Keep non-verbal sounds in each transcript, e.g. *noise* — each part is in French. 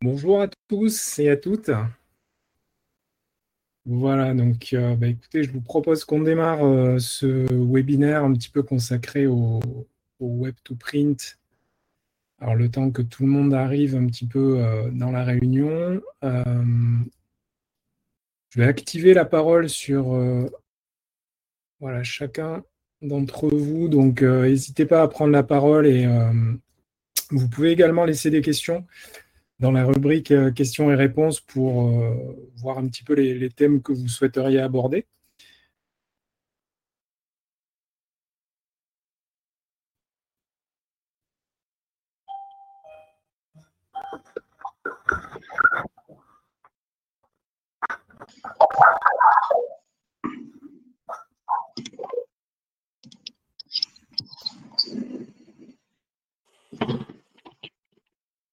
Bonjour à tous et à toutes. Voilà, donc euh, bah, écoutez, je vous propose qu'on démarre euh, ce webinaire un petit peu consacré au, Web to Print. Alors le temps que tout le monde arrive un petit peu euh, dans la réunion, je vais activer la parole sur voilà, chacun d'entre vous. Donc n'hésitez pas à prendre la parole et vous pouvez également laisser des questions dans la rubrique euh, questions et réponses pour euh, voir un petit peu les, thèmes que vous souhaiteriez aborder.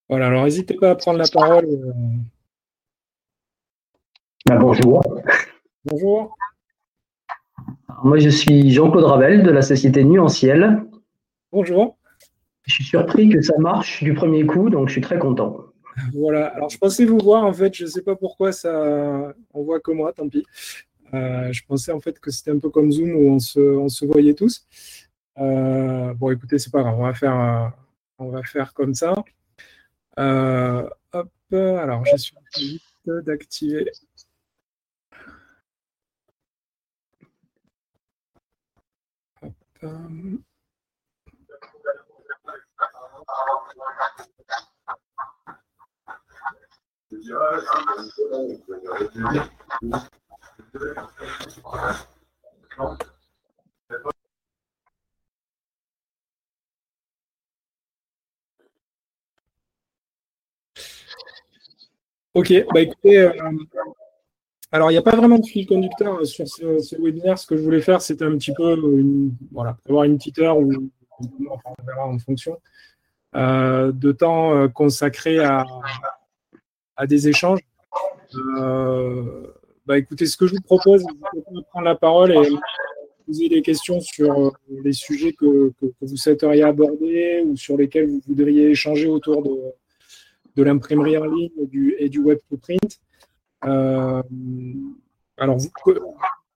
Voilà, alors n'hésitez pas à prendre la parole. Euh. Ben, bonjour. Bonjour. moi, je suis Jean-Claude Ravel de la société Nuanciel. Bonjour. Je suis surpris que ça marche du premier coup, donc je suis très content. Voilà, alors je pensais vous voir, en fait, je ne sais pas pourquoi ça. On voit que moi, tant pis. Euh, je pensais en fait que c'était un peu comme Zoom où on se, voyait tous. Euh, bon, écoutez, c'est pas grave, on va faire, on va faire comme ça. Euh, hop, alors je suis vite d'activer. Ok, bah écoutez, euh, alors il n'y a pas vraiment de fil conducteur euh, sur ce, webinaire. Ce que je voulais faire, c'était un petit peu, voilà, avoir une petite heure où on verra en fonction euh, de temps consacré à, des échanges. bah écoutez, ce que je vous propose, c'est de prendre la parole et poser des questions sur les sujets que, que vous souhaiteriez aborder ou sur lesquels vous voudriez échanger autour de de l'imprimerie en ligne et du, web to print. Euh, alors, vous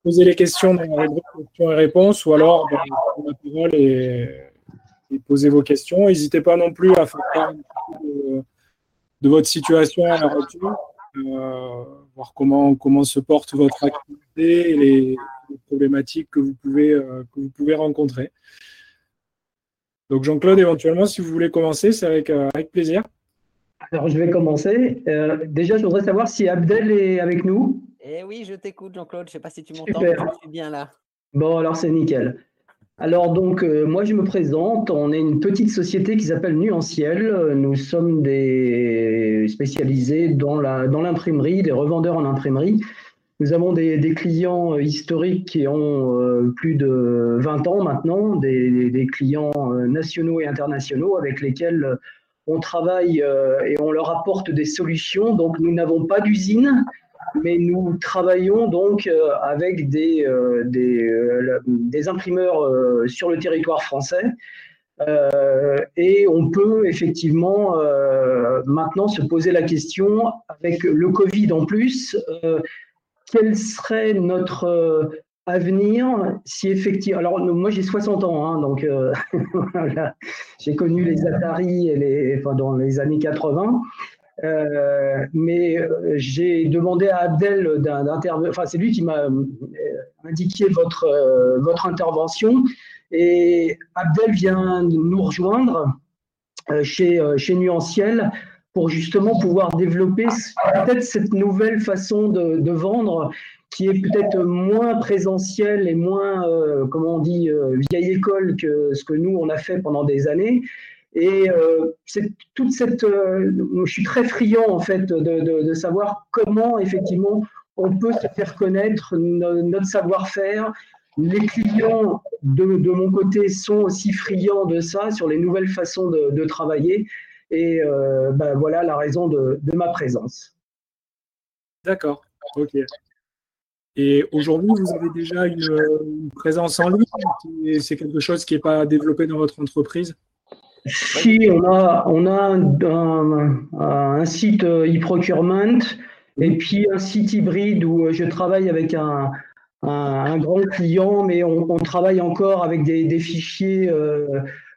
posez les questions dans la questions et réponses ou alors dans la parole et, et posez vos questions. N'hésitez pas non plus à faire part de, votre situation à la retour, euh, voir comment, comment se porte votre activité et les, problématiques que vous pouvez, euh, que vous pouvez rencontrer. Donc Jean-Claude, éventuellement, si vous voulez commencer, c'est avec, avec plaisir. Alors, je vais commencer. Euh, déjà, je voudrais savoir si Abdel est avec nous. Eh oui, je t'écoute, Jean-Claude. Je ne sais pas si tu m'entends, mais je suis bien là. Bon, alors c'est nickel. Alors donc, euh, moi je me présente. On est une petite société qui s'appelle Nuanciel. Nous sommes des spécialisés dans l'imprimerie, dans des revendeurs en imprimerie. Nous avons des, clients historiques qui ont euh, plus de 20 ans maintenant, des, des clients nationaux et internationaux avec lesquels on travaille euh, et on leur apporte des solutions. Donc, nous n'avons pas d'usine, mais nous travaillons donc euh, avec des, euh, imprimeurs sur le territoire français. et on peut effectivement maintenant se poser la question, avec le Covid en plus, quel serait notre à venir, si effectivement. Alors, moi, j'ai 60 ans, hein, donc euh, *laughs* j'ai connu les Atari et les, enfin, dans les années 80. Euh, mais euh, j'ai demandé à Abdel d'intervenir, enfin, c'est lui qui m'a indiqué votre, votre intervention. Et Abdel vient nous rejoindre chez, chez Nuanciel pour justement pouvoir développer peut-être cette nouvelle façon de, de vendre qui est peut-être moins présentiel et moins, euh, comment on dit, euh, vieille école que ce que nous, on a fait pendant des années. Et euh, c'est toute cette. je suis très friand, en fait, de, de, savoir comment, effectivement, on peut se faire connaître notre savoir-faire. Les clients, de, de, mon côté, sont aussi friands de ça, sur les nouvelles façons de, travailler. Et ben, voilà la raison de, ma présence. D'accord. Ok. Et aujourd'hui, vous avez déjà une, présence en ligne C'est quelque chose qui n'est pas développé dans votre entreprise? Si, on a, on a un, site e-procurement et puis un site hybride où je travaille avec un, un, grand client, mais on, travaille encore avec des, fichiers.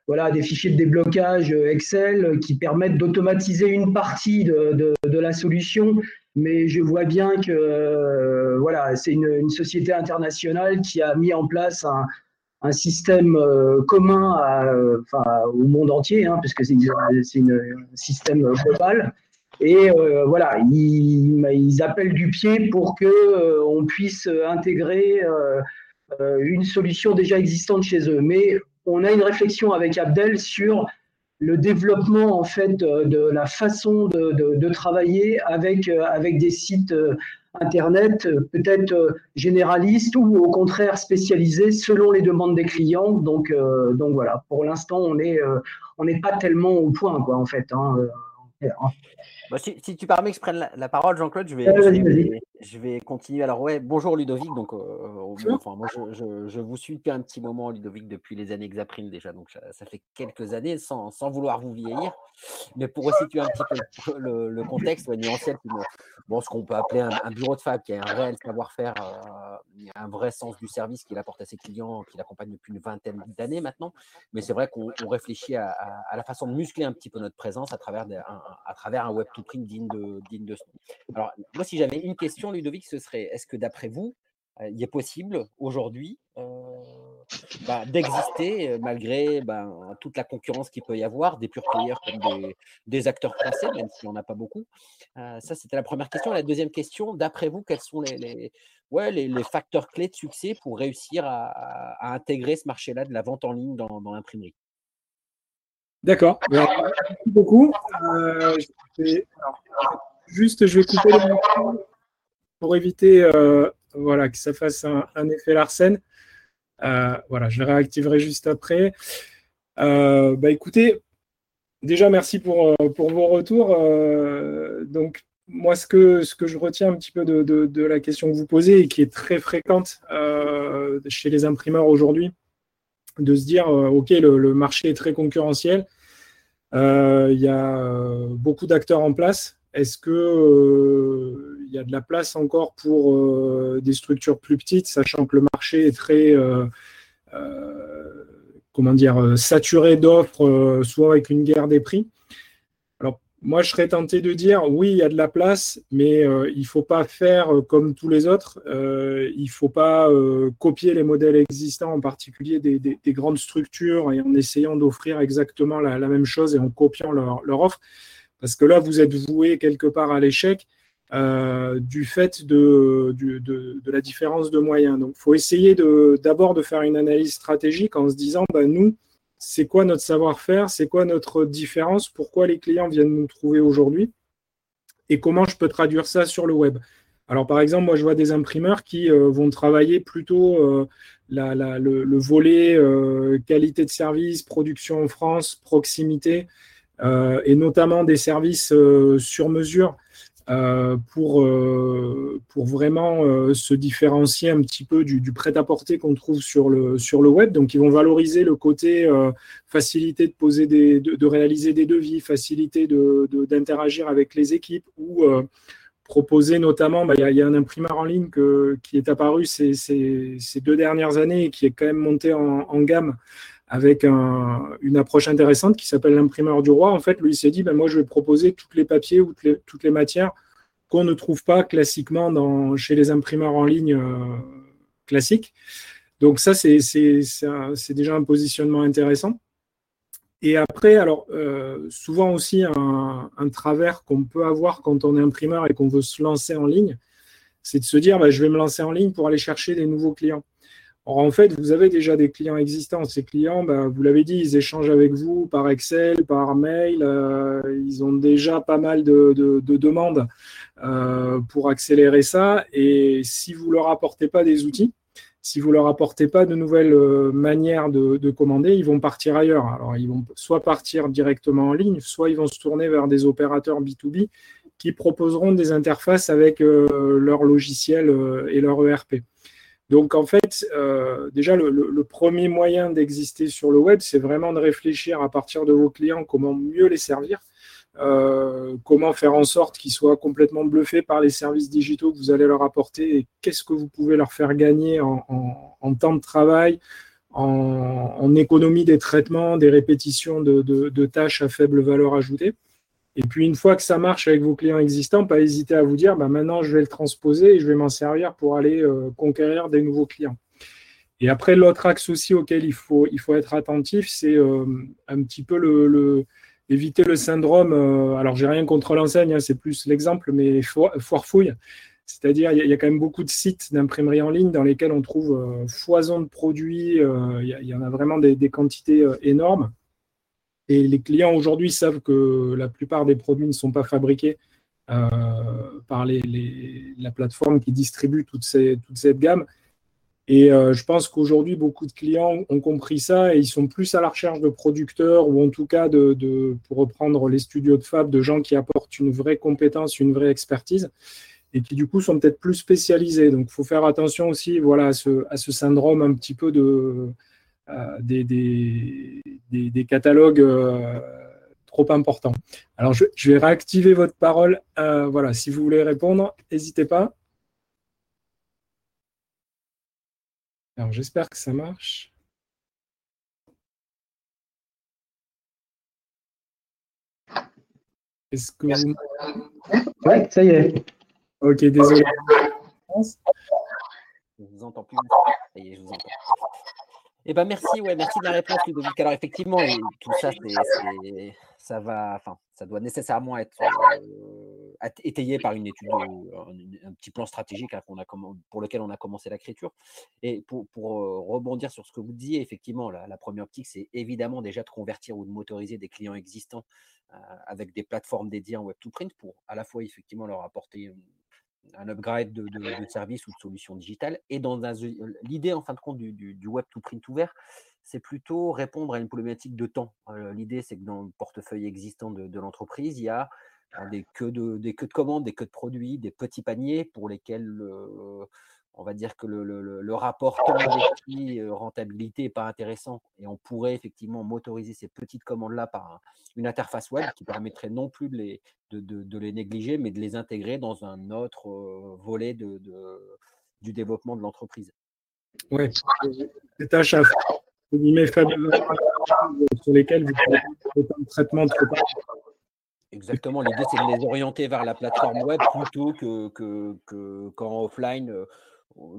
Voilà, des fichiers de déblocage Excel qui permettent d'automatiser une partie de, de, la solution mais je vois bien que euh, voilà, c'est une, société internationale qui a mis en place un, un système euh, commun au monde entier, hein, puisque c'est un système global. Et euh, voilà, ils, ils, appellent du pied pour que on puisse intégrer une solution déjà existante chez eux. Mais on a une réflexion avec Abdel sur le développement en fait de la façon de, travailler avec, euh, avec des sites euh, internet peut-être euh, généralistes ou au contraire spécialisés selon les demandes des clients. Donc, donc voilà, pour l'instant on n'est pas tellement au point quoi en fait. Hein, bah, si, tu permets que je prenne la, parole, Jean-Claude, je vais, je, vais, continuer. Alors, ouais, bonjour Ludovic. Donc, euh, enfin, moi, je, vous suis depuis un petit moment, Ludovic, depuis les années Exaprime déjà. Donc, ça, fait quelques années, sans, vouloir vous vieillir. Mais pour resituer un petit peu le, contexte, ouais, nuanciel, bon, ce qu'on peut appeler un, bureau de fab qui a un réel savoir-faire, euh, un vrai sens du service qu'il apporte à ses clients, qu'il accompagne depuis une vingtaine d'années maintenant. Mais c'est vrai qu'on réfléchit à, la façon de muscler un petit peu notre présence à travers, un, à travers un web to print digne de, digne de Alors, moi, si j'avais une question, Ludovic, ce serait est-ce que d'après vous, euh, il est possible aujourd'hui euh, bah, d'exister euh, malgré bah, toute la concurrence qu'il peut y avoir, des pure comme des, acteurs français, même s'il n'y en a pas beaucoup. ça, c'était la première question. La deuxième question, d'après vous, quels sont les, ouais, les, facteurs clés de succès pour réussir à, intégrer ce marché-là de la vente en ligne dans l'imprimerie? D'accord. Merci beaucoup. juste, je vais couper le pour éviter euh, voilà, que ça fasse un, effet Larsen. Euh, voilà, je le réactiverai juste après. Euh, bah, écoutez, déjà merci pour, pour vos retours. donc, moi, ce que, ce que je retiens un petit peu de, de, la question que vous posez et qui est très fréquente chez les imprimeurs aujourd'hui, de se dire, OK, le, marché est très concurrentiel, il y a beaucoup d'acteurs en place. Est-ce que il y a de la place encore pour euh, des structures plus petites, sachant que le marché est très euh, euh, comment dire, saturé d'offres, soit avec une guerre des prix. Moi, je serais tenté de dire oui, il y a de la place, mais il ne faut pas faire comme tous les autres. il ne faut pas copier les modèles existants, en particulier des, grandes structures, et en essayant d'offrir exactement la, même chose et en copiant leur, offre. Parce que là, vous êtes voué quelque part à l'échec. Euh, du fait de, de, la différence de moyens. Donc, il faut essayer d'abord de, faire une analyse stratégique en se disant, bah, nous, c'est quoi notre savoir-faire, c'est quoi notre différence, pourquoi les clients viennent nous trouver aujourd'hui? Et comment je peux traduire ça sur le web? Alors, par exemple, moi, je vois des imprimeurs qui euh, vont travailler plutôt euh, le, le, volet qualité de service, production en France, proximité, et notamment des services sur mesure euh, pour, euh, pour vraiment euh, se différencier un petit peu du, prêt-à-porter qu'on trouve sur le, sur le web. Donc, ils vont valoriser le côté facilité de, poser des, de, réaliser des devis, facilité d'interagir avec les équipes ou proposer notamment, bah, il y, a un imprimeur en ligne qui est apparu ces, ces, ces, deux dernières années et qui est quand même monté en gamme avec une approche intéressante qui s'appelle l'imprimeur du roi. En fait, lui, il s'est dit, ben, moi, je vais proposer tous les papiers ou toutes les, matières qu'on ne trouve pas classiquement chez les imprimeurs en ligne euh, classiques. Donc ça, c'est déjà un positionnement intéressant. Et après, alors, euh, souvent aussi, un, travers qu'on peut avoir quand on est imprimeur et qu'on veut se lancer en ligne, c'est de se dire, ben, je vais me lancer en ligne pour aller chercher des nouveaux clients. En fait, vous avez déjà des clients existants. Ces clients, bah, vous l'avez dit, ils échangent avec vous par Excel, par mail. Euh, ils ont déjà pas mal de, demandes euh, pour accélérer ça. Et si vous ne leur apportez pas des outils, si vous ne leur apportez pas de nouvelles euh, manières de, commander, ils vont partir ailleurs. Alors, ils vont soit partir directement en ligne, soit ils vont se tourner vers des opérateurs B2B qui proposeront des interfaces avec leur logiciel et leur ERP. Donc en fait, euh, déjà le, premier moyen d'exister sur le web, c'est vraiment de réfléchir à partir de vos clients comment mieux les servir, euh, comment faire en sorte qu'ils soient complètement bluffés par les services digitaux que vous allez leur apporter et qu'est-ce que vous pouvez leur faire gagner en, temps de travail, en, économie des traitements, des répétitions de tâches à faible valeur ajoutée. Et puis, une fois que ça marche avec vos clients existants, pas hésiter à vous dire, bah, maintenant, je vais le transposer et je vais m'en servir pour aller euh, conquérir des nouveaux clients. Et après, l'autre axe aussi auquel il faut, il faut être attentif, c'est euh, un petit peu le, éviter le syndrome. Euh, alors, j'ai rien contre l'enseigne, hein, c'est plus l'exemple, mais foire fouille. C'est-à-dire, il y, a quand même beaucoup de sites d'imprimerie en ligne dans lesquels on trouve foison de produits. il, y, en a vraiment des quantités énormes. Et les clients aujourd'hui savent que la plupart des produits ne sont pas fabriqués euh, par la plateforme qui distribue toute, cette gamme. Et euh, je pense qu'aujourd'hui, beaucoup de clients ont compris ça et ils sont plus à la recherche de producteurs ou en tout cas, de, pour reprendre les studios de fab, de gens qui apportent une vraie compétence, une vraie expertise et qui du coup sont peut-être plus spécialisés. Donc, il faut faire attention aussi voilà, à, ce, à ce syndrome un petit peu de, euh, des, des, catalogues euh, trop importants. Alors, je, vais réactiver votre parole. Euh, voilà, si vous voulez répondre, n'hésitez pas. Alors, j'espère que ça marche. Est-ce que vous... Oui, ça y est. Ok, désolé. Je vous entends plus. Ça y est, je vous entends. Eh ben merci, ouais, merci de la réponse, Ludovic. Alors effectivement, tout ça, ça va, enfin, ça doit nécessairement être euh, étayé par une étude, un, petit plan stratégique hein, pour lequel on a commencé l'écriture. Et pour, euh, rebondir sur ce que vous disiez, effectivement, la, première optique, c'est évidemment déjà de convertir ou de motoriser des clients existants euh, avec des plateformes dédiées en Web2Print pour à la fois effectivement leur apporter un upgrade de, services ou de solutions digitales. Et dans l'idée, en fin de compte, du, web to print ouvert, c'est plutôt répondre à une problématique de temps. l'idée, c'est que dans le portefeuille existant de, l'entreprise, il y a de, des queues de commandes, des queues de produits, des petits paniers pour lesquels on va dire que le, rapport temps-prix euh, rentabilité n'est pas intéressant et on pourrait effectivement motoriser ces petites commandes-là par une interface web qui permettrait non plus de les, de, les négliger, mais de les intégrer dans un autre euh, volet de, du développement de l'entreprise. Oui, des tâches à faire, sur lesquelles vous pouvez un traitement de Exactement, l'idée c'est de les orienter vers la plateforme web plutôt que, que, qu'en offline euh,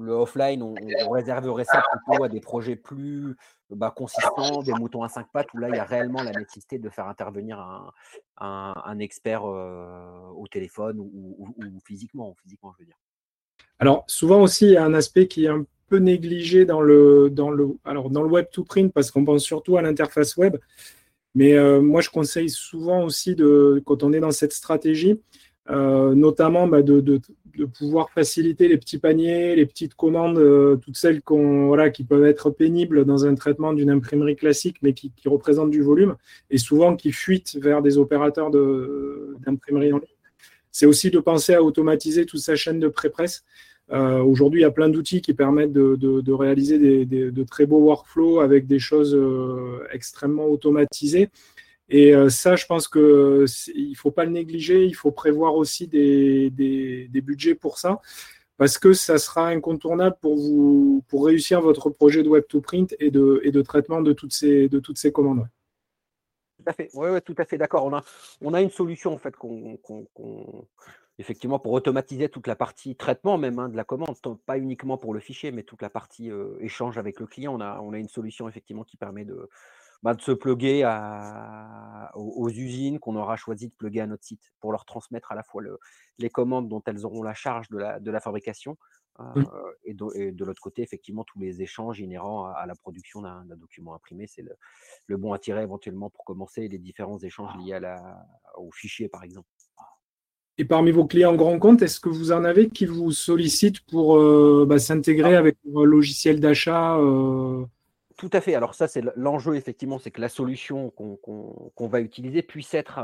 le offline, on, réserverait ça plutôt à des projets plus bah, consistants, des moutons à cinq pattes, où là, il y a réellement la nécessité de faire intervenir un, expert au téléphone ou, physiquement, physiquement, je veux dire. Alors, souvent aussi, il y a un aspect qui est un peu négligé dans le, dans le, alors, dans le web to print, parce qu'on pense surtout à l'interface web. Mais moi, je conseille souvent aussi, de, quand on est dans cette stratégie, notamment bah, de, pouvoir faciliter les petits paniers, les petites commandes, euh, toutes celles qui peuvent être pénibles dans un traitement d'une imprimerie classique, mais qui, représentent du volume, et souvent qui fuitent vers des opérateurs d'imprimerie en ligne. C'est aussi de penser à automatiser toute sa chaîne de pré-presse. Euh, aujourd'hui, il y a plein d'outils qui permettent de, réaliser de très beaux workflows avec des choses euh, extrêmement automatisées. Et euh, ça, je pense qu'il ne faut pas le négliger. Il faut prévoir aussi des, budgets pour ça, parce que ça sera incontournable pour vous pour réussir votre projet de web to print et de, et de traitement de toutes ces, de toutes ces commandes. Tout à fait. Oui, ouais, tout à fait d'accord. On a, on a une solution en fait qu'on effectivement pour automatiser toute la partie traitement même hein, de la commande, pas uniquement pour le fichier, mais toute la partie euh, échange avec le client. On a, on a une solution effectivement qui permet de, bah, de se pluguer à, aux, usines qu'on aura choisi de pluguer à notre site pour leur transmettre à la fois le, les commandes dont elles auront la charge de la, de la fabrication mmh. euh, et, de, l'autre côté, effectivement, tous les échanges inhérents à, la production d'un document imprimé. C'est le, le, bon à tirer éventuellement pour commencer les différents échanges liés à la, au fichier, par exemple. Et parmi vos clients grand compte, est-ce que vous en avez qui vous sollicitent pour euh, bah, s'intégrer avec un logiciel d'achat euh, tout à fait. Alors ça, c'est l'enjeu, effectivement, c'est que la solution qu'on va utiliser puisse être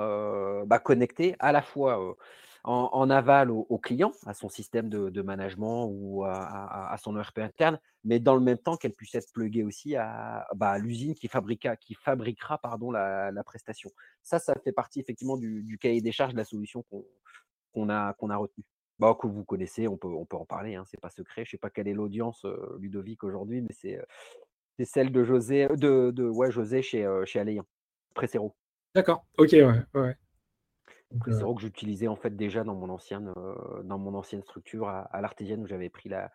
bah, connectée à la fois en, aval au, client, à son système de, management ou à, son ERP interne, mais dans le même temps qu'elle puisse être pluguée aussi à, bah, l'usine qui, qui fabriquera pardon, la, prestation. Ça, ça fait partie effectivement du, cahier des charges de la solution qu'on a, qu'on a retenu. Bah, que vous connaissez, on peut, on peut en parler, hein, c'est pas secret. Je ne sais pas quelle est l'audience Ludovic aujourd'hui, mais c'est celle de José, de, de ouais, José chez, chez Aléan, Précéro. D'accord, ok, ouais. ouais. Précéro que j'utilisais en fait déjà dans mon ancienne, dans mon ancienne structure à, l'artésienne où j'avais pris la,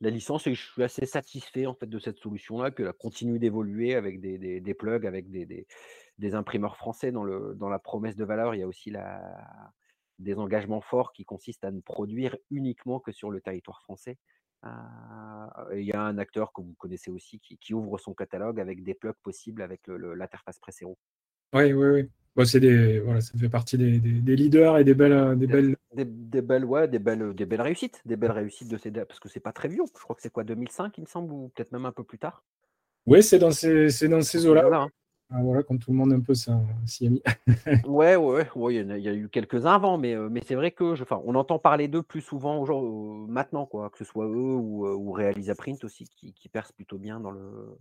la, licence et je suis assez satisfait en fait de cette solution-là, qu'elle a continué d'évoluer avec des, des, des, plugs, avec des, des, des, imprimeurs français dans, le, dans la promesse de valeur. Il y a aussi la, des engagements forts qui consistent à ne produire uniquement que sur le territoire français. Il y a un acteur que vous connaissez aussi qui, qui ouvre son catalogue avec des plugs possibles avec l'interface Presero. Oui, oui, oui. Bon, des, voilà, ça fait partie des, des, leaders et des belles, des, belles... Des, belles, ouais, des belles, des belles réussites, des belles réussites de ces, parce que c'est pas très vieux. Je crois que c'est quoi, 2005, il me semble, ou peut-être même un peu plus tard. Oui, c'est dans ces, c'est dans ces eaux-là. Hein. Ah, voilà, comme tout le monde un peu s'y est mis. *laughs* ouais, ouais, il y, a eu quelques-uns avant, mais, mais c'est vrai que, enfin, on entend parler d'eux plus souvent aujourd'hui, maintenant, quoi, que ce soit eux ou, Realisa Print aussi, qui, qui percent plutôt bien dans le,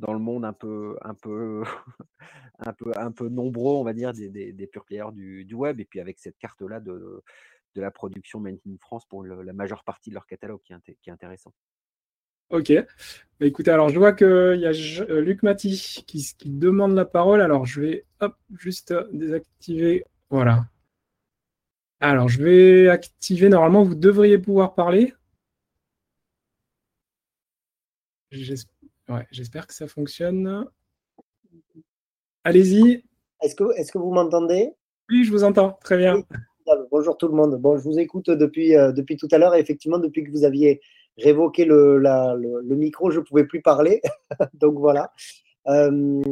dans le monde un peu, un peu, *laughs* un peu, un peu nombreux, on va dire, des, des, pure players du, web. Et puis avec cette carte-là de, la production Made France pour la majeure partie de leur catalogue qui est, qui est intéressant. Ok. Bah, écoutez, alors je vois qu'il y a euh, Luc Maty qui, qui, demande la parole. Alors je vais hop, juste désactiver. Voilà. Alors je vais activer. Normalement, vous devriez pouvoir parler. J'espère. Ouais, j'espère que ça fonctionne. Allez-y. Est-ce que, est que vous m'entendez? Oui, je vous entends. Très bien. Bonjour tout le monde. Bon, je vous écoute depuis, euh, depuis tout à l'heure. effectivement, depuis que vous aviez révoqué le, le, micro, je ne pouvais plus parler. *laughs* Donc voilà. Euh,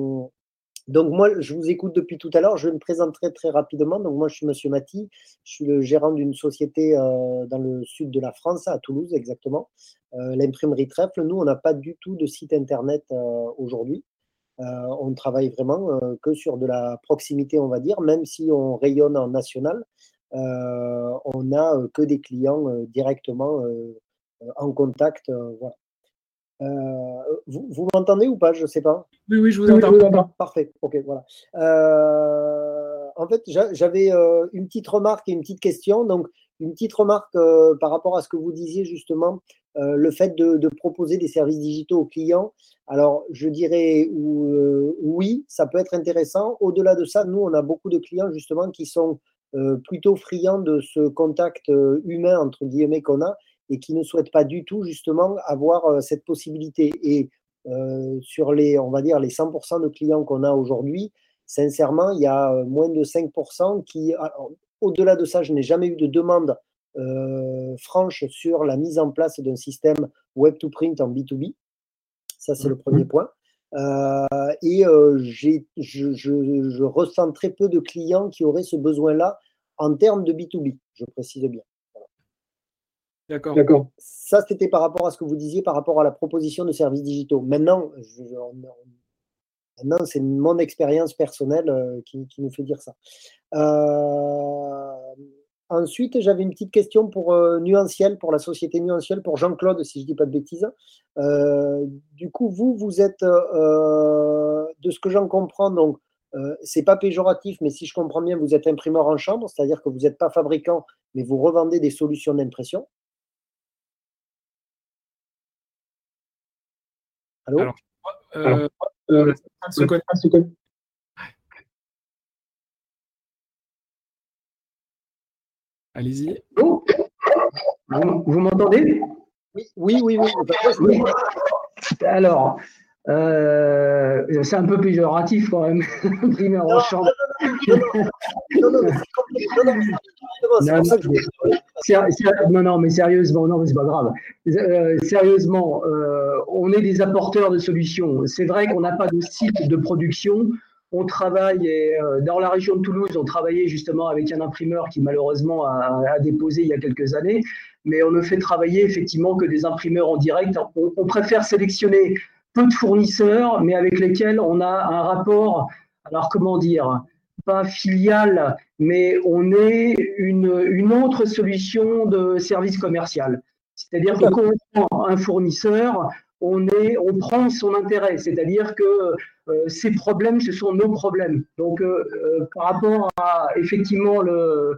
donc moi, je vous écoute depuis tout à l'heure. Je me présenterai très rapidement. Donc moi, je suis Monsieur Mati. Je suis le gérant d'une société euh, dans le sud de la France, à Toulouse exactement, euh, l'imprimerie Trèfle. Nous, on n'a pas du tout de site internet aujourd'hui. on travaille vraiment que sur de la proximité, on va dire, même si on rayonne en national. on n'a que des clients directement en contact. voilà. Euh, vous, m'entendez ou pas? Je ne sais pas. Oui, oui, je vous entends. Parfait. Ok, voilà. Euh, en fait, j'avais euh, une petite remarque et une petite question. Donc, une petite remarque par rapport à ce que vous disiez justement, le fait de, proposer des services digitaux aux clients. Alors, je dirais oui, ça peut être intéressant. Au-delà de ça, nous, on a beaucoup de clients justement qui sont plutôt friands de ce contact humain entre guillemets qu'on a et qui ne souhaitent pas du tout justement avoir euh, cette possibilité. Et euh, sur les, on va dire, les 100% de clients qu'on a aujourd'hui, sincèrement, il y a euh, moins de 5% qui, au-delà de ça, je n'ai jamais eu de demande franche sur la mise en place d'un système web to print en B2B. Ça, c'est le mmh. premier point. et je, je, ressens très peu de clients qui auraient ce besoin-là en termes de B2B, je précise bien. D'accord. Ça, c'était par rapport à ce que vous disiez par rapport à la proposition de services digitaux. Maintenant, maintenant c'est mon expérience personnelle euh, qui, nous fait dire ça. Euh, ensuite, j'avais une petite question pour euh, Nuanciel, pour la société Nuanciel, pour Jean-Claude, si je ne dis pas de bêtises. du coup, vous, vous êtes, de ce que j'en comprends, donc, c'est pas péjoratif, mais si je comprends bien, vous êtes imprimeur en chambre, c'est-à-dire que vous n'êtes pas fabricant, mais vous revendez des solutions d'impression. Allô Alors, euh, euh, Allez-y. Vous, vous m'entendez? Oui, oui, oui, oui. Alors, euh, c'est un peu péjoratif quand même, primaire en chambre. Non, non, mais sérieusement, non, mais c'est pas grave. Euh, sérieusement, euh, on est des apporteurs de solutions. C'est vrai qu'on n'a pas de site de production. On travaille dans la région de Toulouse. On travaillait justement avec un imprimeur qui malheureusement a, a, déposé il y a quelques années, mais on ne fait travailler effectivement que des imprimeurs en direct. On, on préfère sélectionner peu de fournisseurs, mais avec lesquels on a un rapport, alors comment dire, pas filiale, mais on est une, une autre solution de service commercial. C'est-à-dire que quand on prend un fournisseur, on, est, on prend son intérêt, c'est-à-dire que euh, ces problèmes, ce sont nos problèmes. Donc, euh, euh, par rapport à effectivement le,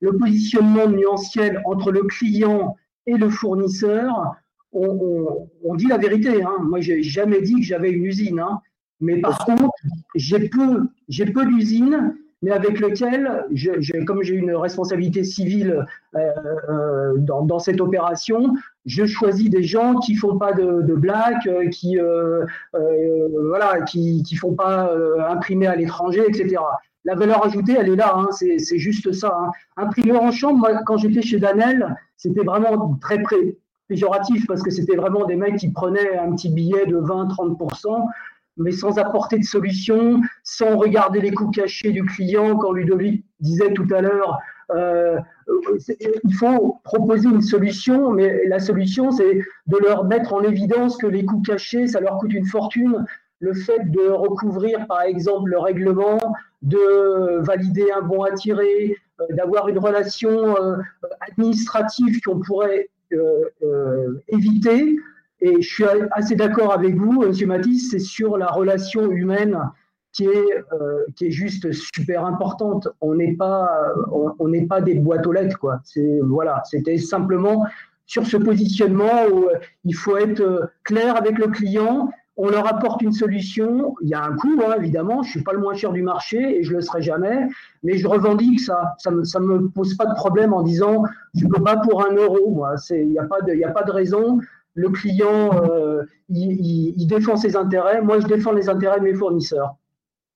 le positionnement nuanciel entre le client et le fournisseur, on, dit la vérité. Hein. Moi, j'ai jamais dit que j'avais une usine. Hein. Mais par contre, j'ai peu, j'ai peu d'usines mais avec lequel, comme j'ai une responsabilité civile euh, euh, dans, cette opération, je choisis des gens qui font pas de, de blagues, euh, qui voilà, qui, qui font pas imprimer à l'étranger, etc. La valeur ajoutée, elle est là, hein, c'est juste ça. Hein. Imprimeur en chambre, moi, quand j'étais chez Danel, c'était vraiment très parce que c'était vraiment des mecs qui prenaient un petit billet de 20-30% mais sans apporter de solution, sans regarder les coûts cachés du client, quand Ludovic disait tout à l'heure, euh, il faut proposer une solution, mais la solution, c'est de leur mettre en évidence que les coûts cachés, ça leur coûte une fortune. Le fait de recouvrir, par exemple, le règlement, de valider un bon à tirer, euh, d'avoir une relation euh, administrative qu'on pourrait éviter, et je suis assez d'accord avec vous, M. Matisse, c'est sur la relation humaine qui est, euh, qui est juste super importante. On n'est pas, on, n'est pas des boîtes aux lettres, quoi. C'est, voilà, c'était simplement sur ce positionnement où euh, il faut être euh, clair avec le client. On leur apporte une solution. Il y a un coût, hein, évidemment. Je suis pas le moins cher du marché et je le serai jamais. Mais je revendique ça. Ça me, ça me pose pas de problème en disant je peux pas pour un euro. Il n'y a pas de, il a pas de raison le client, euh, il, défend ses intérêts. Moi, je défends les intérêts de mes fournisseurs.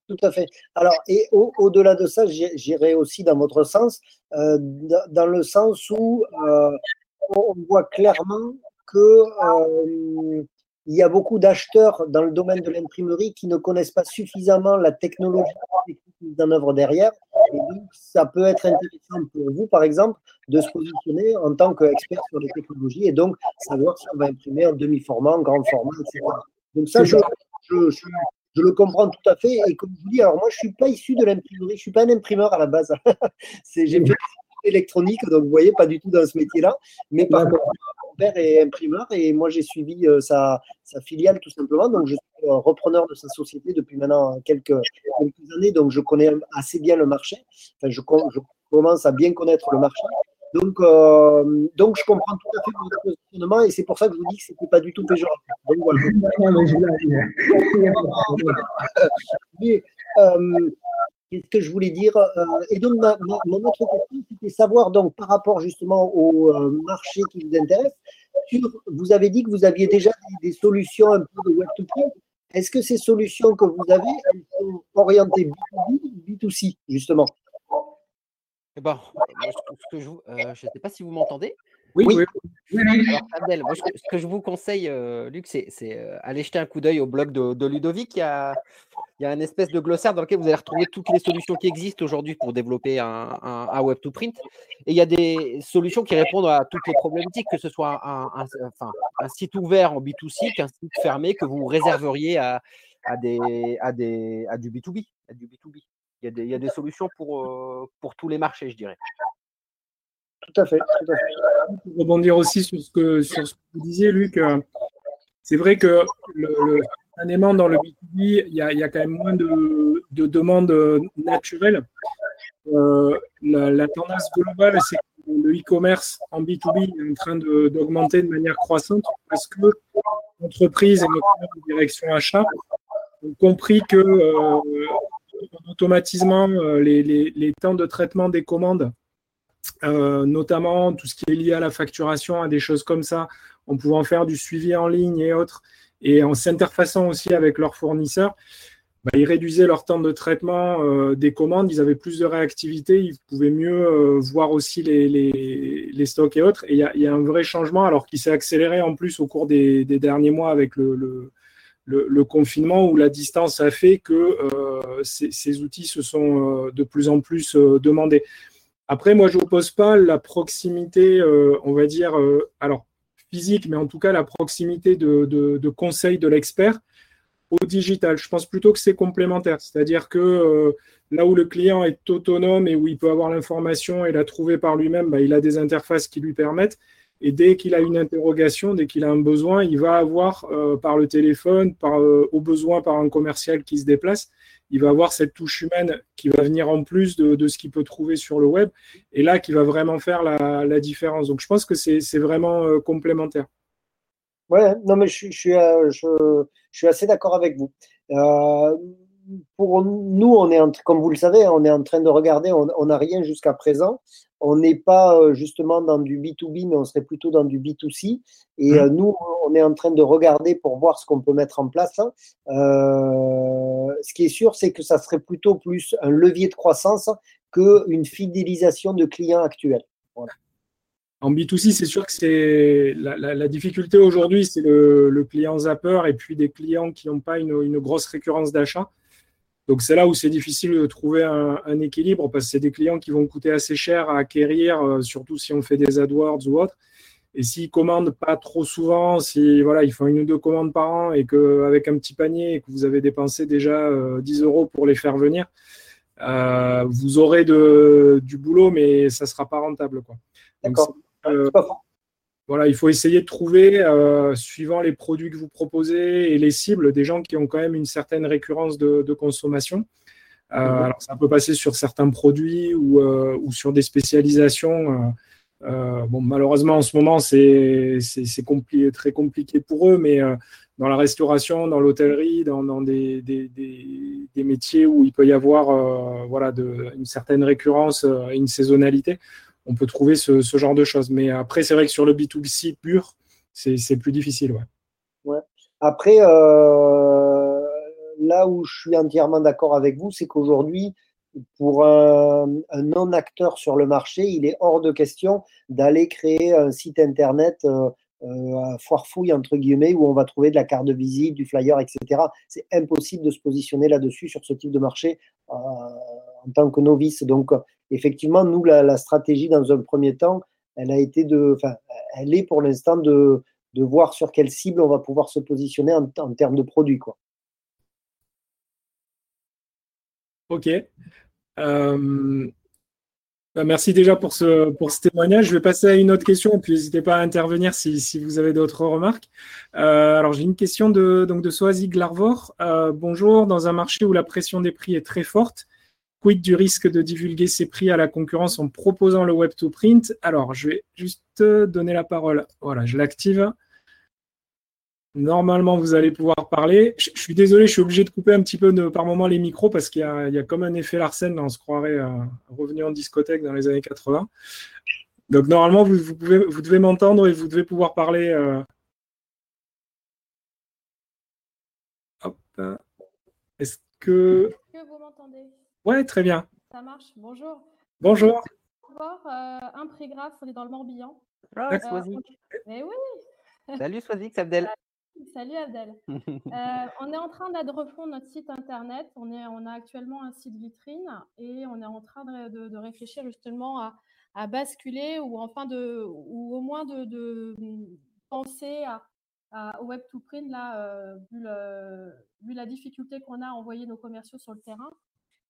Tout à fait. Alors, et au-delà de ça, j'irai aussi dans votre sens, euh, dans le sens où euh, on voit clairement que il y a beaucoup d'acheteurs dans le domaine de l'imprimerie qui ne connaissent pas suffisamment la technologie mise en œuvre derrière. Et donc, ça peut être intéressant pour vous, par exemple, de se positionner en tant qu'expert sur les technologies et donc savoir si on va imprimer en demi-format, en grand format, etc. Donc ça, je, je, le comprends tout à fait. Et comme je vous dis, alors moi, je ne suis pas issu de l'imprimerie, je ne suis pas un imprimeur à la base. *laughs* J'ai fait électronique, donc vous voyez, pas du tout dans ce métier-là. Mais par contre, père est imprimeur et moi, j'ai suivi euh, sa, sa, filiale tout simplement. Donc, je suis repreneur de sa société depuis maintenant quelques, quelques années, donc je connais assez bien le marché. Enfin, je, je commence à bien connaître le marché. Donc, euh, donc, je comprends tout à fait votre positionnement et c'est pour ça que je vous dis que ce n'était pas du tout péjoratif. Donc, voilà. *laughs* *laughs* euh, Qu'est-ce que je voulais dire euh, Et donc, mon autre question, c'était savoir, donc, par rapport justement au euh, marché qui vous intéresse, vous avez dit que vous aviez déjà des, solutions un peu de web to print. Est-ce que ces solutions que vous avez, elles sont orientées B2B ou B2C, justement? Eh ben, je ne euh, sais pas si vous m'entendez. Oui, oui. ce, que, je vous conseille, euh, Luc, c'est euh, aller jeter un coup d'œil au blog de, Ludovic. Il y, a, il y, a, un espèce de glossaire dans lequel vous allez retrouver toutes les solutions qui existent aujourd'hui pour développer un, un, web to print. Et il y a des solutions qui répondent à toutes les problématiques, que ce soit un, enfin, un site ouvert en B2C qu'un site fermé que vous réserveriez à, à, des, à, des, à du B2B. À du B2B. Il y, a des, il y a des solutions pour, euh, pour tous les marchés, je dirais. Tout à fait. Tout à fait. Pour rebondir aussi sur ce que, sur ce que vous disiez, Luc, euh, c'est vrai que le, dans le B2B, il y, a, quand même moins de, de demandes naturelles. Euh, la, tendance globale, c'est que le e-commerce en B2B est en train d'augmenter de, manière croissante parce que l'entreprise et notamment les directions achats ont compris que euh, automatiquement les, les, temps de traitement des commandes euh, notamment tout ce qui est lié à la facturation, à des choses comme ça, en pouvant faire du suivi en ligne et autres, et en s'interfaçant aussi avec leurs fournisseurs, bah, ils réduisaient leur temps de traitement euh, des commandes, ils avaient plus de réactivité, ils pouvaient mieux euh, voir aussi les, stocks et autres. Et il y, a un vrai changement, alors qui s'est accéléré en plus au cours des, derniers mois avec le, confinement, où la distance a fait que ces, outils se sont de plus en plus demandés. Après, moi, je n'oppose pas la proximité, euh, on va dire, euh, alors physique, mais en tout cas la proximité de, de, conseil de l'expert au digital. Je pense plutôt que c'est complémentaire. C'est-à-dire que là où le client est autonome et où il peut avoir l'information et la trouver par lui-même, bah, il a des interfaces qui lui permettent. Et dès qu'il a une interrogation, dès qu'il a un besoin, il va avoir par le téléphone, par, au besoin par un commercial qui se déplace, il va avoir cette touche humaine qui va venir en plus de, ce qu'il peut trouver sur le web, et là qui va vraiment faire la, différence. Donc je pense que c'est vraiment euh, complémentaire. Ouais, non mais je, suis, euh, je, suis assez d'accord avec vous. Euh, pour nous, on est comme vous le savez, on est en train de regarder, on n'a rien jusqu'à présent. On n'est pas justement dans du B2B, mais on serait plutôt dans du B2C. Et mmh. nous, on est en train de regarder pour voir ce qu'on peut mettre en place. ce qui est sûr, c'est que ça serait plutôt plus un levier de croissance qu'une fidélisation de clients actuels. En B2C, c'est sûr que c'est la, difficulté aujourd'hui, c'est le, client zapper et puis des clients qui n'ont pas une, grosse récurrence d'achat. Donc c'est là où c'est difficile de trouver un, équilibre parce que c'est des clients qui vont coûter assez cher à acquérir, euh, surtout si on fait des AdWords ou autre. Et s'ils commandent pas trop souvent, si voilà, ils font une ou deux commandes par an et qu'avec un petit panier et que vous avez dépensé déjà 10 euh, euros pour les faire venir, euh, vous aurez de, du boulot, mais ça sera pas rentable. D'accord. Voilà, il faut essayer de trouver, suivant les produits que vous proposez et les cibles, des gens qui ont quand même une certaine récurrence de, consommation. Mhm. Alors, ça peut passer sur certains produits ou, ou sur des spécialisations. Euh, bon, malheureusement, en ce moment, c'est très compliqué pour eux, mais euh, dans la restauration, dans l'hôtellerie, dans, des, métiers où il peut y avoir euh, voilà, de, une certaine récurrence et une saisonnalité, on peut trouver ce, genre de choses. Mais après, c'est vrai que sur le B2C pur, c'est plus difficile. Ouais. Après, là où je suis entièrement d'accord avec vous, c'est qu'aujourd'hui, pour un, non-acteur sur le marché, il est hors de question d'aller créer un site internet euh, euh, foire entre guillemets où on va trouver de la carte de visite, du flyer, etc. C'est impossible de se positionner là-dessus sur ce type de marché euh, en tant que novice. Donc, effectivement, nous, la, stratégie dans un premier temps, elle a été de, enfin, elle est pour l'instant de, voir sur quelle cible on va pouvoir se positionner en, termes de produits, quoi. Ok. Euh, bah, merci déjà pour ce, pour ce témoignage. Je vais passer à une autre question, puis n'hésitez pas à intervenir si, si vous avez d'autres remarques. Euh, alors, j'ai une question de, donc de Glarvor. Euh, bonjour, dans un marché où la pression des prix est très forte, quid du risque de divulguer ses prix à la concurrence en proposant le web to print? Alors, je vais juste donner la parole. Voilà, je l'active. Normalement, vous allez pouvoir parler. Je, suis désolé, je suis obligé de couper un petit peu par moment les micros parce qu'il y, a comme un effet Larsen, on se croirait euh, revenu en discothèque dans les années 80. Donc normalement, vous, pouvez, vous devez m'entendre et vous devez pouvoir parler. Euh. Est-ce que... Est-ce que vous m'entendez? Ouais, très bien. Ça marche. Bonjour. Bonjour. Bonjour. Euh, un prix grave, on est dans le Morbihan. Ah, Mais oui. Salut Swazik, c'est Abdel. Salut Abdel. *laughs* Euh, on est en train de refondre notre site internet. On, est, on a actuellement un site vitrine et on est en train de, réfléchir justement à, basculer ou enfin de, ou au moins de, penser à, au web to print là, euh, vu, la difficulté qu'on a à envoyer nos commerciaux sur le terrain.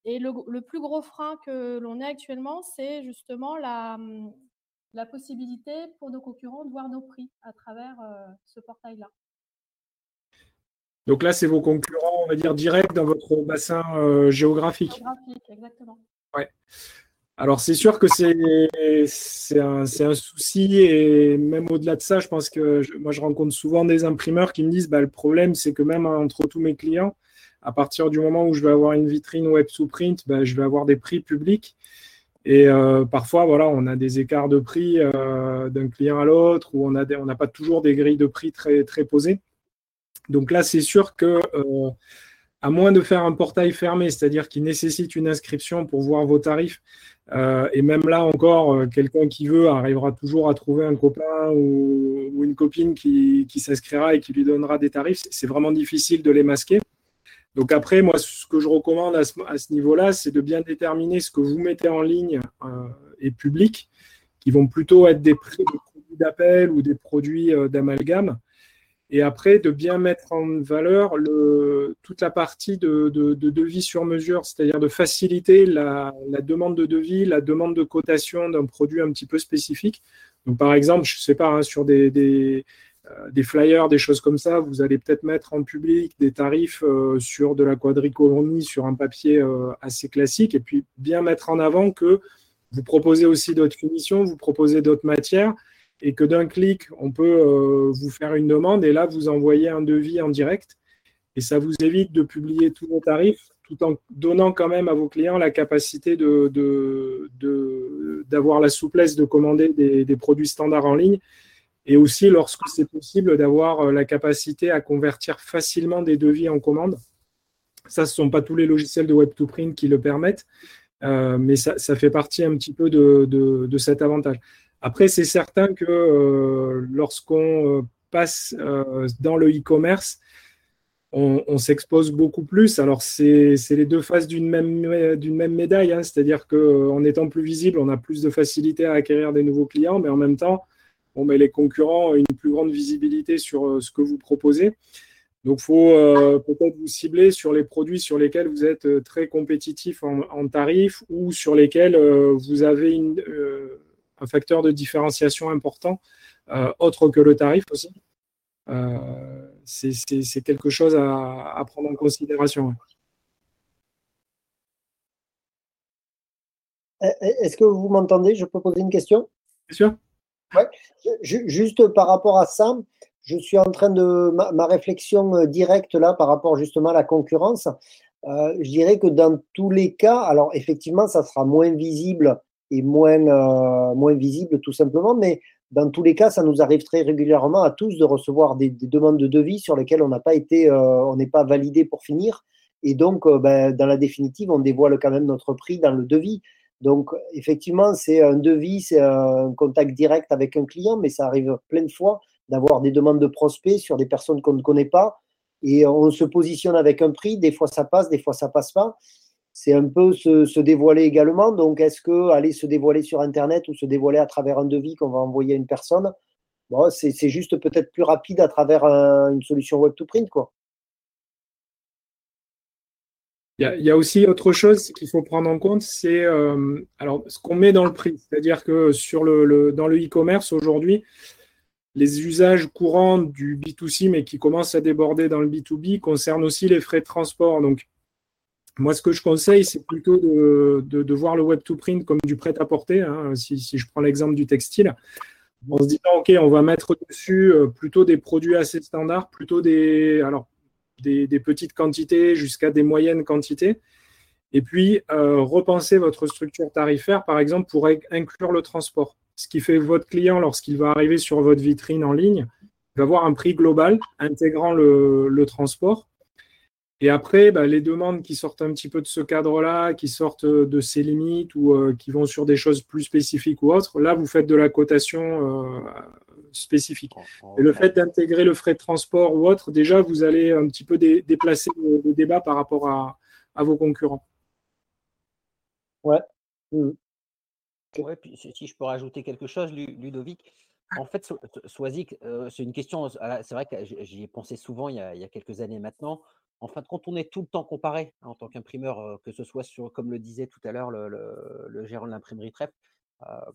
Et le, le plus gros frein que l'on a actuellement, c'est justement la, la possibilité pour nos concurrents de voir nos prix à travers euh, ce portail-là. Donc là, c'est vos concurrents, on va dire, directs dans votre bassin euh, géographique. Géographique, exactement. Ouais. Alors c'est sûr que c'est un, un, souci et même au-delà de ça, je pense que moi je rencontre souvent des imprimeurs qui me disent bah, le problème c'est que même entre tous mes clients, à partir du moment où je vais avoir une vitrine web sous print, bah, je vais avoir des prix publics. Et euh, parfois, voilà, on a des écarts de prix euh, d'un client à l'autre ou on n'a pas toujours des grilles de prix très, posées. Donc là, c'est sûr que, euh, à moins de faire un portail fermé, c'est-à-dire qui nécessite une inscription pour voir vos tarifs, et même là encore, quelqu'un qui veut arrivera toujours à trouver un copain ou, une copine qui, s'inscrira et qui lui donnera des tarifs. C'est vraiment difficile de les masquer. Donc après, moi, ce que je recommande à ce, niveau-là, c'est de bien déterminer ce que vous mettez en ligne et public, qui vont plutôt être des produits d'appel ou des produits d'amalgame et après de bien mettre en valeur le, toute la partie de, devis sur mesure, c'est-à-dire de faciliter la, demande de devis, la demande de cotation d'un produit un petit peu spécifique. Donc, par exemple, je ne sais pas, hein, sur des, euh, des, flyers, des choses comme ça, vous allez peut-être mettre en public des tarifs euh, sur de la quadricolomie, sur un papier euh, assez classique, et puis bien mettre en avant que vous proposez aussi d'autres finitions, vous proposez d'autres matières, et que d'un clic, on peut euh, vous faire une demande et là, vous envoyez un devis en direct. Et ça vous évite de publier tous vos tarifs tout en donnant quand même à vos clients la capacité d'avoir de, la souplesse de commander des, produits standards en ligne et aussi, lorsque c'est possible, d'avoir euh, la capacité à convertir facilement des devis en commandes. Ça, ce ne sont pas tous les logiciels de Web2Print qui le permettent, euh, mais ça, fait partie un petit peu de, de cet avantage. Après, c'est certain que euh, lorsqu'on passe dans le e-commerce, on, s'expose beaucoup plus. Alors, c'est les deux faces d'une même, même médaille, hein. c'est-à-dire qu'en étant plus visible, on a plus de facilité à acquérir des nouveaux clients, mais en même temps, bon, les concurrents ont une plus grande visibilité sur ce que vous proposez. Donc, il faut peut-être vous cibler sur les produits sur lesquels vous êtes très compétitif en, en tarif ou sur lesquels vous avez une, un facteur de différenciation important, euh, autre que le tarif aussi. Euh, c'est quelque chose à, prendre en considération. Est-ce que vous m'entendez? Je peux poser une question? Bien sûr. Juste par rapport à ça, je suis en train de ma, réflexion euh, directe là par rapport justement à la concurrence. je dirais que dans tous les cas, alors effectivement, ça sera moins visible est moins, euh, moins visible tout simplement. Mais dans tous les cas, ça nous arrive très régulièrement à tous de recevoir des, demandes de devis sur lesquelles on n'a pas été, euh, on n'est pas validé pour finir. Et donc, euh, ben, dans la définitive, on dévoile quand même notre prix dans le devis. Donc, effectivement, c'est un devis, c'est un contact direct avec un client, mais ça arrive plein de fois d'avoir des demandes de prospects sur des personnes qu'on ne connaît pas. Et on se positionne avec un prix, des fois ça passe, des fois ça passe pas c'est un peu se, dévoiler également. Donc, est-ce que aller se dévoiler sur Internet ou se dévoiler à travers un devis qu'on va envoyer à une personne, c'est juste peut-être plus rapide à travers une solution web to print, quoi. Il y, a, aussi autre chose qu'il faut prendre en compte, c'est euh, alors ce qu'on met dans le prix. C'est-à-dire que sur le, dans le e-commerce aujourd'hui, les usages courants du B2C, mais qui commencent à déborder dans le B2B, concernent aussi les frais de transport. Donc, moi, ce que je conseille, c'est plutôt de, voir le web to print comme du prêt-à-porter. Hein, si, je prends l'exemple du textile, en se disant, OK, on va mettre dessus euh, plutôt des produits assez standards, plutôt des, alors, des, petites quantités jusqu'à des moyennes quantités. Et puis, euh, repenser votre structure tarifaire, par exemple, pour inclure le transport. Ce qui fait votre client, lorsqu'il va arriver sur votre vitrine en ligne, va avoir un prix global intégrant le transport et après, bah, les demandes qui sortent un petit peu de ce cadre-là, qui sortent de ses limites ou euh, qui vont sur des choses plus spécifiques ou autres, là, vous faites de la cotation euh, spécifique. Et le fait d'intégrer le frais de transport ou autre, déjà, vous allez un petit peu déplacer le, débat par rapport à, vos concurrents. Ouais. Mmh. Ouais, puis si je peux rajouter quelque chose, Ludovic, en fait, euh, c'est une question, c'est vrai que j'y ai pensé souvent il y, a, il y, a, quelques années maintenant en fin de compte, on est tout le temps comparé hein, en tant qu'imprimeur, que ce soit sur, comme le disait tout à l'heure le, gérant de l'imprimerie TREP,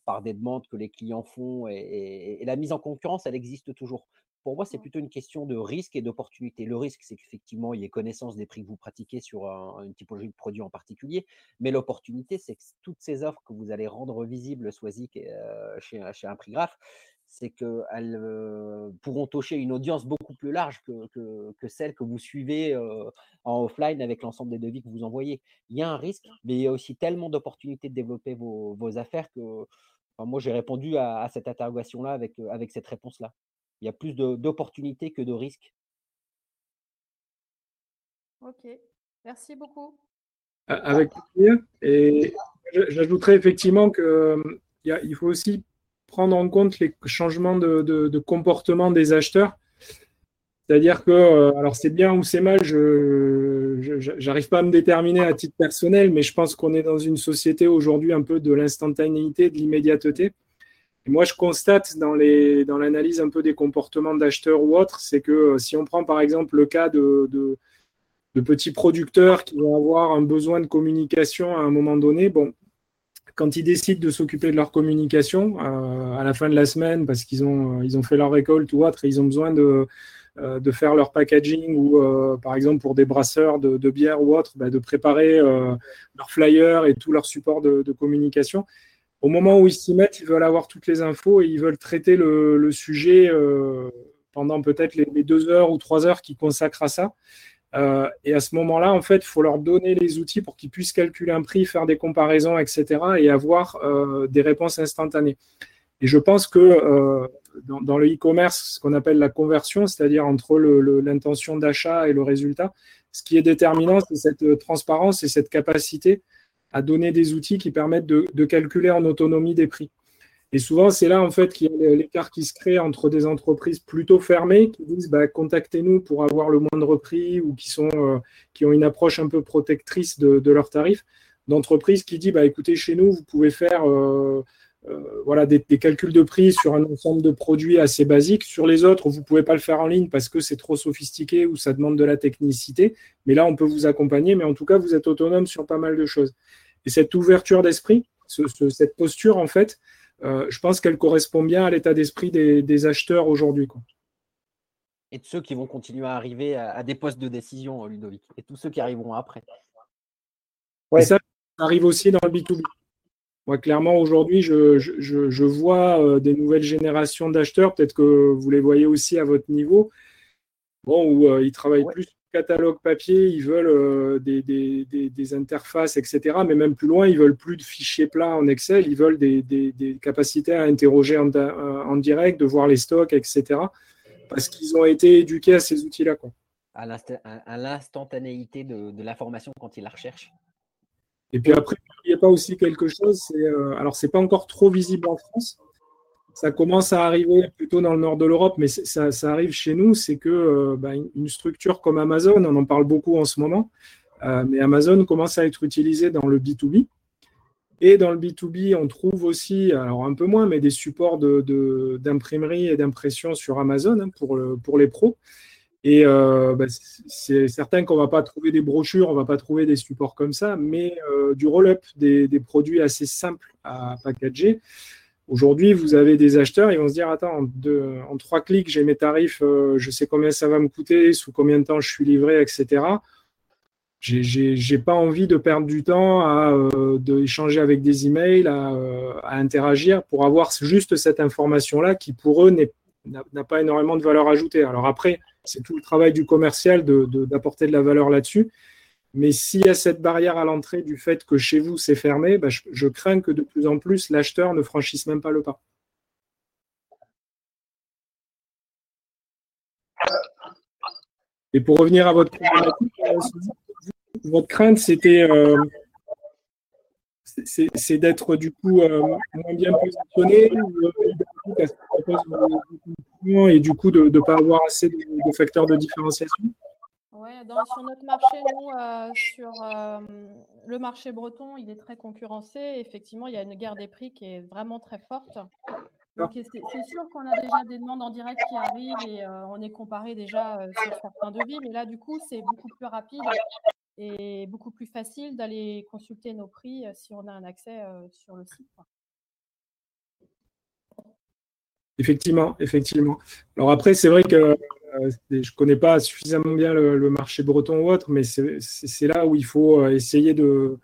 par des demandes que les clients font et, la mise en concurrence, elle existe toujours. Pour moi, c'est plutôt une question de risque et d'opportunité. Le risque, c'est qu'effectivement, il y ait connaissance des prix que vous pratiquez sur une typologie de produit en particulier. Mais l'opportunité, c'est que toutes ces offres que vous allez rendre visibles, Swazik, chez, chez un prix graphe, c'est qu'elles pourront toucher une audience beaucoup plus large que, celle que vous suivez en offline avec l'ensemble des devis que vous envoyez. Il y a un risque, mais il y a aussi tellement d'opportunités de développer vos, affaires que moi, j'ai répondu à, cette interrogation-là avec, avec cette réponse-là. Il y a plus d'opportunités que de risques. Ok, merci beaucoup. Avec plaisir. Et j'ajouterais effectivement qu'il faut aussi prendre en compte les changements de, comportement des acheteurs. C'est-à-dire que, euh, alors c'est bien ou c'est mal, je n'arrive pas à me déterminer à titre personnel, mais je pense qu'on est dans une société aujourd'hui un peu de l'instantanéité, de l'immédiateté. Et moi, je constate dans l'analyse dans un peu des comportements d'acheteurs ou autres, c'est que si on prend par exemple le cas de, de, de, petits producteurs qui vont avoir un besoin de communication à un moment donné, bon, quand ils décident de s'occuper de leur communication euh, à la fin de la semaine parce qu'ils ont, ils ont fait leur récolte ou autre et ils ont besoin de, euh, faire leur packaging ou euh, par exemple pour des brasseurs de, bière ou autre, bah, de préparer leur flyer et tout leur support de, communication. Au moment où ils s'y mettent, ils veulent avoir toutes les infos et ils veulent traiter le, sujet pendant peut-être les, deux heures ou trois heures qu'ils consacrent à ça. Euh, et à ce moment-là, en fait, il faut leur donner les outils pour qu'ils puissent calculer un prix, faire des comparaisons, etc. et avoir euh, des réponses instantanées. Et je pense que euh, dans, le e-commerce, ce qu'on appelle la conversion, c'est-à-dire entre l'intention d'achat et le résultat, ce qui est déterminant, c'est cette transparence et cette capacité à donner des outils qui permettent de calculer en autonomie des prix. Et souvent, c'est là en fait qu'il y a l'écart qui se crée entre des entreprises plutôt fermées qui disent bah, contactez-nous pour avoir le moindre prix ou qui, sont, euh, qui ont une approche un peu protectrice de, leurs tarifs, d'entreprises qui disent bah, écoutez, chez nous, vous pouvez faire euh, euh, voilà, des, calculs de prix sur un ensemble de produits assez basiques. Sur les autres, vous ne pouvez pas le faire en ligne parce que c'est trop sophistiqué ou ça demande de la technicité. Mais là, on peut vous accompagner, mais en tout cas, vous êtes autonome sur pas mal de choses. Et cette ouverture d'esprit, cette posture, en fait, euh, je pense qu'elle correspond bien à l'état d'esprit des, acheteurs aujourd'hui. Et de ceux qui vont continuer à arriver à, des postes de décision, Ludovic, et tous ceux qui arriveront après. Ouais. ça, arrive aussi dans le B2B. Moi, clairement, aujourd'hui, je, vois euh, des nouvelles générations d'acheteurs, peut-être que vous les voyez aussi à votre niveau, bon, où euh, ils travaillent plus catalogue papier, ils veulent euh, des, interfaces, etc. Mais même plus loin, ils veulent plus de fichiers plats en Excel, ils veulent des, capacités à interroger en, direct, de voir les stocks, etc. Parce qu'ils ont été éduqués à ces outils-là. À l'instantanéité de, l'information quand ils la recherchent. Et puis après, il n'y a pas aussi quelque chose, c'est, euh, alors c'est pas encore trop visible en France, ça commence à arriver plutôt dans le nord de l'Europe, mais ça, arrive chez nous, c'est que euh, bah, une structure comme Amazon, on en parle beaucoup en ce moment, euh, mais Amazon commence à être utilisé dans le B2B. Et dans le B2B, on trouve aussi, alors un peu moins, mais des supports d'imprimerie et d'impression sur Amazon hein, pour, pour les pros. Et euh, bah, c'est certain qu'on ne va pas trouver des brochures, on ne va pas trouver des supports comme ça, mais du roll-up, des, des, produits assez simples à packager. Aujourd'hui, vous avez des acheteurs, ils vont se dire Attends, en, trois clics, j'ai mes tarifs, euh, je sais combien ça va me coûter, sous combien de temps je suis livré, etc. J'ai pas envie de perdre du temps à euh, échanger avec des emails, à, euh, à, interagir pour avoir juste cette information-là qui, pour eux, n'a pas énormément de valeur ajoutée. Alors après, c'est tout le travail du commercial d'apporter de, de la valeur là-dessus. Mais s'il y a cette barrière à l'entrée du fait que chez vous c'est fermé, bah, je, crains que de plus en plus l'acheteur ne franchisse même pas le pas. Et pour revenir à votre euh, votre crainte, c'était euh, c'est d'être du coup euh, moins bien positionné et du coup de ne pas avoir assez de facteurs de différenciation? Oui, sur notre marché, nous, euh, sur euh, le marché breton, il est très concurrencé. Effectivement, il y a une guerre des prix qui est vraiment très forte. Donc, c'est sûr qu'on a déjà des demandes en direct qui arrivent et euh, on est comparé déjà sur certains devis. Mais là, du coup, c'est beaucoup plus rapide et beaucoup plus facile d'aller consulter nos prix si on a un accès sur le site. Effectivement, effectivement. Alors après, c'est vrai que je ne connais pas suffisamment bien le, marché breton ou autre, mais c'est là où il faut euh, essayer de,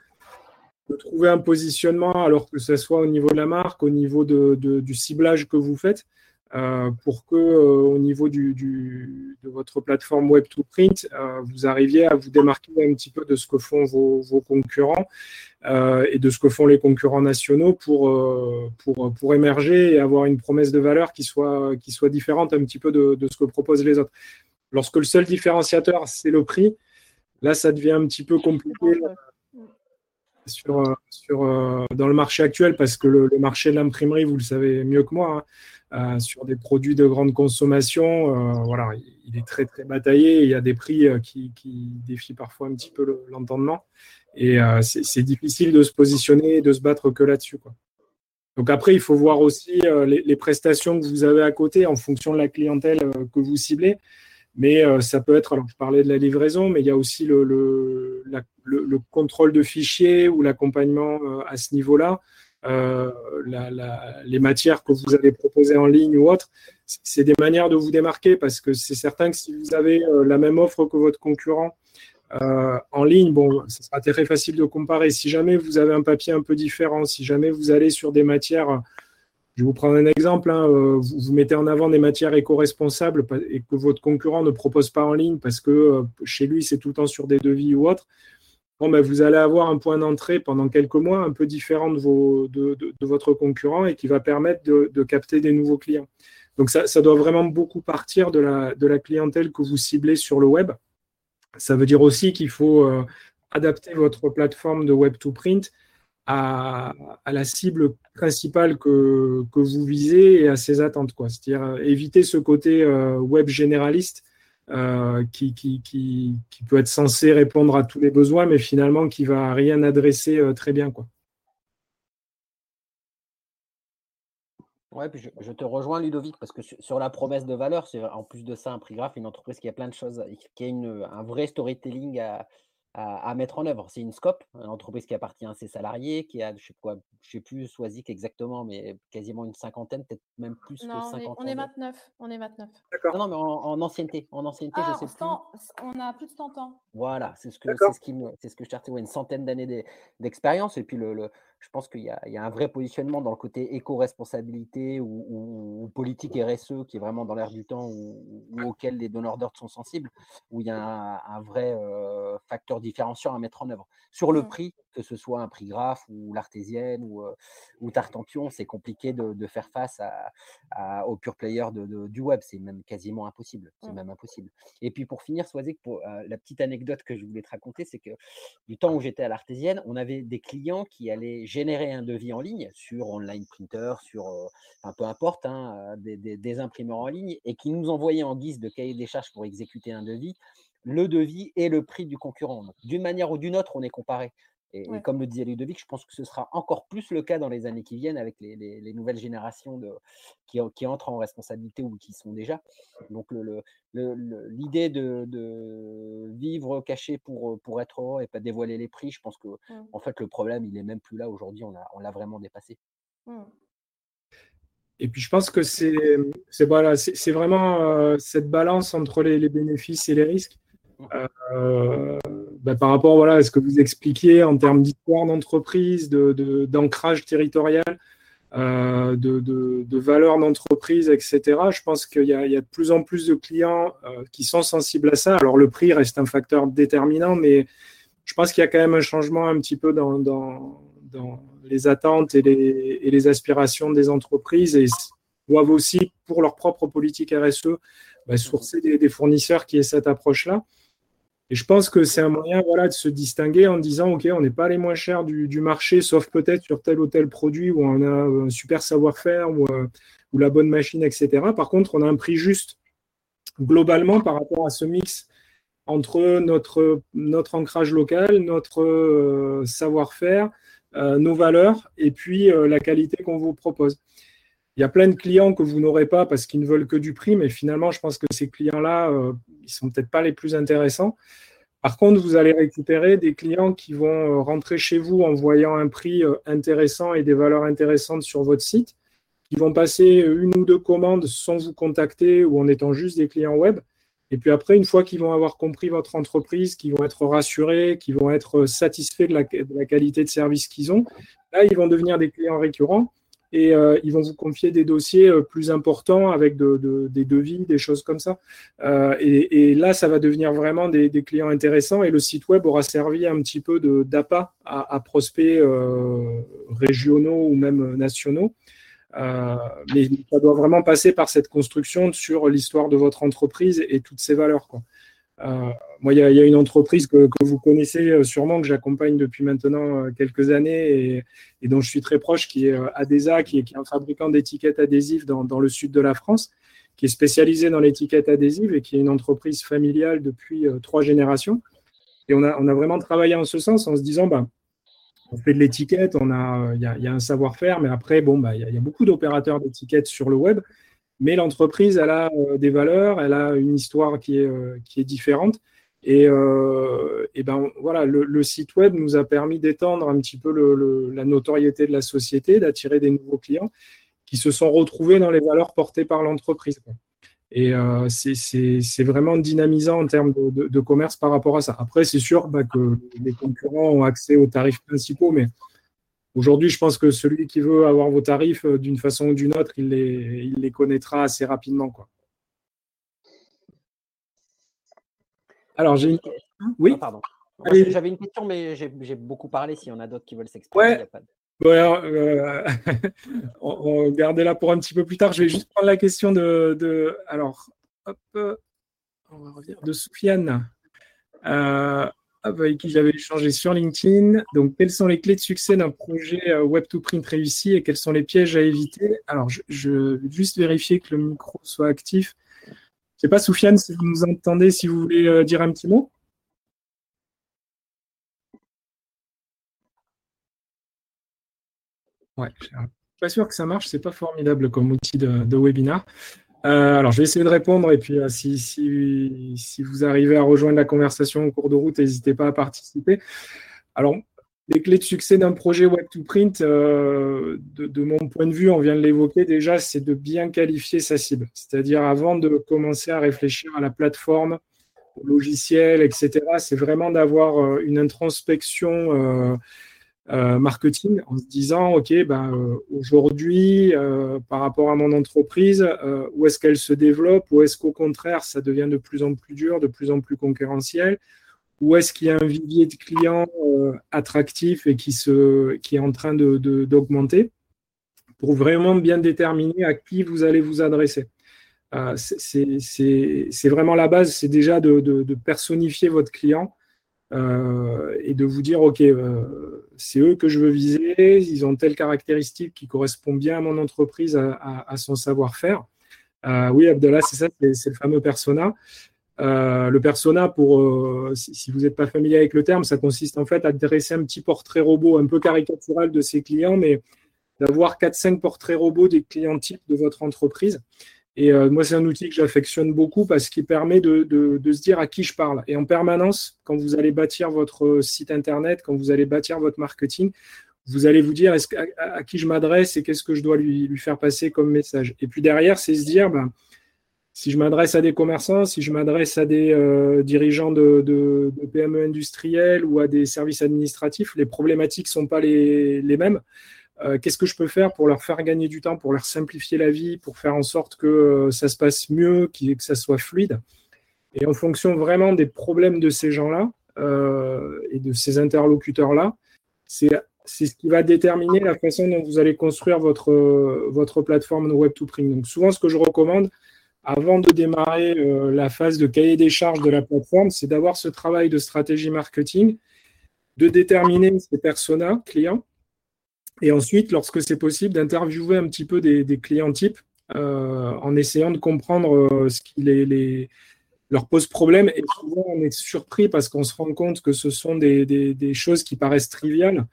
trouver un positionnement, alors que ce soit au niveau de la marque, au niveau du ciblage que vous faites, euh, pour que au niveau de votre plateforme web to print, vous arriviez à vous démarquer un petit peu de ce que font vos, concurrents et de ce que font les concurrents nationaux pour, pour, pour émerger et avoir une promesse de valeur qui soit, qui soit différente un petit peu de, de ce que proposent les autres. Lorsque le seul différenciateur, c'est le prix, là, ça devient un petit peu compliqué sur, sur, dans le marché actuel parce que le, marché de l'imprimerie, vous le savez mieux que moi, hein, euh, sur des produits de grande consommation, euh, voilà, il est très très bataillé. Il y a des prix euh, qui, défient parfois un petit peu l'entendement. et c'est difficile de se positionner et de se battre que là-dessus. Donc après, il faut voir aussi les, prestations que vous avez à côté en fonction de la clientèle que vous ciblez. Mais ça peut être, alors je parlais de la livraison, mais il y a aussi le, le contrôle de fichiers ou l'accompagnement à ce niveau-là. Euh, les matières que vous avez proposées en ligne ou autre, c'est des manières de vous démarquer parce que c'est certain que si vous avez euh, la même offre que votre concurrent euh, en ligne, bon, ce sera très facile de comparer. Si jamais vous avez un papier un peu différent, si jamais vous allez sur des matières, je vais vous prendre un exemple, hein, vous, vous, mettez en avant des matières éco-responsables et que votre concurrent ne propose pas en ligne parce que chez lui c'est tout le temps sur des devis ou autre, bon, ben, vous allez avoir un point d'entrée pendant quelques mois un peu différent de, vos, de, votre concurrent et qui va permettre de, capter des nouveaux clients. Donc ça, ça, doit vraiment beaucoup partir de la, de la clientèle que vous ciblez sur le web. Ça veut dire aussi qu'il faut euh, adapter votre plateforme de web to print à, à la cible principale que, que, vous visez et à ses attentes. C'est-à-dire euh, éviter ce côté euh, web généraliste euh, qui, qui, qui, qui, peut être censé répondre à tous les besoins, mais finalement qui va rien adresser euh, très bien. Quoi. Ouais, puis je, te rejoins Ludovic, parce que sur, la promesse de valeur, c'est en plus de ça un prix graphe, une entreprise qui a plein de choses, qui a une, un vrai storytelling à, à, mettre en œuvre. C'est une scope, une entreprise qui appartient à ses salariés, qui a, je sais, quoi, je sais plus Soisic exactement, mais quasiment une cinquantaine, peut-être même plus que 50. On est, 29. On est 29. D'accord. Non, mais en, ancienneté. En ancienneté, je ah, sais plus. On a plus de 100 ans. Voilà, c'est ce que, c'est ce qui me, c'est ce que je cherchais, une centaine d'années d'expérience. Et puis le je pense qu'il y, a un vrai positionnement dans le côté éco-responsabilité ou, politique RSE qui est vraiment dans l'air du temps ou, auquel les donneurs d'ordre sont sensibles, où il y a un, vrai euh, facteur différenciant à mettre en œuvre. Sur le mmh. prix, que ce soit un prix graphe ou l'artésienne ou, ou Tartampion, c'est compliqué de, faire face à, aux pure players de, du web. C'est même quasiment impossible. C'est mmh. même impossible. Et puis pour finir, pour euh, la petite anecdote que je voulais te raconter, c'est que du temps où j'étais à l'artésienne, on avait des clients qui allaient générer un devis en ligne sur online printer, sur euh, un peu importe, hein, des, des imprimeurs en ligne, et qui nous envoyaient en guise de cahier des charges pour exécuter un devis le devis et le prix du concurrent. D'une manière ou d'une autre, on est comparé. Et, comme le disait Ludovic, je pense que ce sera encore plus le cas dans les années qui viennent avec les, nouvelles générations de, qui, qui, entrent en responsabilité ou qui sont déjà. Donc l'idée de, vivre caché pour, pour être heureux et pas dévoiler les prix, je pense que mmh. en fait le problème il est même plus là aujourd'hui, on l'a on vraiment dépassé. Mmh. Et puis je pense que c'est voilà, vraiment euh, cette balance entre les, bénéfices et les risques. Euh, bah, par rapport voilà, à ce que vous expliquiez en termes d'histoire d'entreprise, d'ancrage de, territorial, euh, de, de, valeur d'entreprise, etc. Je pense qu'il y, a de plus en plus de clients euh, qui sont sensibles à ça. Alors le prix reste un facteur déterminant, mais je pense qu'il y a quand même un changement un petit peu dans, dans, les attentes et les, et les, aspirations des entreprises et doivent aussi, pour leur propre politique RSE, bah, sourcer des, fournisseurs qui aient cette approche-là. Et je pense que c'est un moyen voilà, de se distinguer en disant, OK, on n'est pas les moins chers du, marché, sauf peut-être sur tel ou tel produit où on a un super savoir-faire ou, euh, ou, la bonne machine, etc. Par contre, on a un prix juste globalement par rapport à ce mix entre notre, notre ancrage local, notre euh, savoir-faire, euh, nos valeurs et puis la qualité qu'on vous propose. Il y a plein de clients que vous n'aurez pas parce qu'ils ne veulent que du prix, mais finalement, je pense que ces clients-là, euh, ils ne sont peut-être pas les plus intéressants. Par contre, vous allez récupérer des clients qui vont euh, rentrer chez vous en voyant un prix euh, intéressant et des valeurs intéressantes sur votre site, qui vont passer une ou deux commandes sans vous contacter ou en étant juste des clients web. Et puis après, une fois qu'ils vont avoir compris votre entreprise, qu'ils vont être rassurés, qu'ils vont être satisfaits de la, de la qualité de service qu'ils ont, là, ils vont devenir des clients récurrents et euh, ils vont vous confier des dossiers euh, plus importants avec des devis, des choses comme ça. Euh, et, là, ça va devenir vraiment des, clients intéressants et le site web aura servi un petit peu d'appât à, prospects régionaux ou même nationaux. mais ça doit vraiment passer par cette construction sur l'histoire de votre entreprise et toutes ses valeurs. Euh, moi, il y, a une entreprise que, vous connaissez euh, sûrement, que j'accompagne depuis maintenant euh, quelques années et, dont je suis très proche, qui est Adesa, qui est, un fabricant d'étiquettes adhésives dans, le sud de la France, qui est spécialisé dans l'étiquette adhésive et qui est une entreprise familiale depuis trois générations. Et on a, vraiment travaillé en ce sens en se disant, bah, on fait de l'étiquette, il y, a, un savoir-faire, mais après, bon, bah, il y, a beaucoup d'opérateurs d'étiquettes sur le web, mais l'entreprise, elle a des valeurs, elle a une histoire qui est, qui est différente. Et, et ben voilà, le, site web nous a permis d'étendre un petit peu la notoriété de la société, d'attirer des nouveaux clients qui se sont retrouvés dans les valeurs portées par l'entreprise. Et euh, c'est vraiment dynamisant en termes de, commerce par rapport à ça. Après, c'est sûr bah, que les concurrents ont accès aux tarifs principaux, mais aujourd'hui, je pense que celui qui veut avoir vos tarifs euh, d'une façon ou d'une autre, il les, il les, connaîtra assez rapidement. Quoi. Alors, j'ai une question. Oui, ah, pardon. J'avais une question, mais j'ai beaucoup parlé. S'il y en a d'autres qui veulent s'exprimer, il n'y a pas de... Ouais, euh, *laughs* on, on là pour un petit peu plus tard. Je vais juste prendre la question de, alors, hop, on va revenir, de Soufiane, euh, avec qui j'avais échangé sur LinkedIn. Donc, quelles sont les clés de succès d'un projet euh, Web2Print réussi et quels sont les pièges à éviter? Alors, je, vais juste vérifier que le micro soit actif. Je ne sais pas, Soufiane, si vous nous entendez, si vous voulez dire un petit mot. Ouais, pas sûr que ça marche, c'est pas formidable comme outil de, webinar. Euh, alors, je vais essayer de répondre et puis euh, si, si, vous arrivez à rejoindre la conversation au cours de route, n'hésitez pas à participer. Alors, les clés de succès d'un projet Web2Print, euh, de, de, mon point de vue, on vient de l'évoquer déjà, c'est de bien qualifier sa cible. C'est-à-dire avant de commencer à réfléchir à la plateforme, au logiciel, etc., c'est vraiment d'avoir une introspection euh, marketing en se disant, OK, ben, euh, aujourd'hui, euh, par rapport à mon entreprise, où est-ce qu'elle se développe, ou est-ce qu'au contraire, ça devient de plus en plus dur, de plus en plus concurrentiel, ou est-ce qu'il y a un vivier de clients attractif et qui, se, qui est en train d'augmenter, de, pour vraiment bien déterminer à qui vous allez vous adresser. c'est vraiment la base, c'est déjà de, de, personnifier votre client euh, et de vous dire, OK, euh, c'est eux que je veux viser, ils ont telle caractéristique qui correspond bien à mon entreprise, à, son savoir-faire. Euh, oui, Abdallah, c'est ça, c'est le fameux persona. le persona, pour, si, vous n'êtes pas familier avec le terme, ça consiste en fait à dresser un petit portrait robot un peu caricatural de ses clients, mais d'avoir 4-5 portraits robots des clients types de votre entreprise. Et euh, moi, c'est un outil que j'affectionne beaucoup parce qu'il permet de, se dire à qui je parle. Et en permanence, quand vous allez bâtir votre site Internet, quand vous allez bâtir votre marketing, vous allez vous dire à, qui je m'adresse et qu'est-ce que je dois lui, faire passer comme message? Et puis derrière, c'est se dire, ben, si je m'adresse à des commerçants, si je m'adresse à des euh, dirigeants de, PME industriels ou à des services administratifs, les problématiques ne sont pas les mêmes. Euh, qu'est-ce que je peux faire pour leur faire gagner du temps, pour leur simplifier la vie, pour faire en sorte que euh, ça se passe mieux, que ça soit fluide? Et en fonction vraiment des problèmes de ces gens-là euh, et de ces interlocuteurs-là, c'est ce qui va déterminer la façon dont vous allez construire votre, plateforme Web2Print. Donc souvent, ce que je recommande, avant de démarrer la phase de cahier des charges de la plateforme, c'est d'avoir ce travail de stratégie marketing, de déterminer ses personas clients, et ensuite, lorsque c'est possible, d'interviewer un petit peu des, clients types euh, en essayant de comprendre euh, ce qui les, leur pose problème. Et souvent, on est surpris parce qu'on se rend compte que ce sont des choses qui paraissent triviales,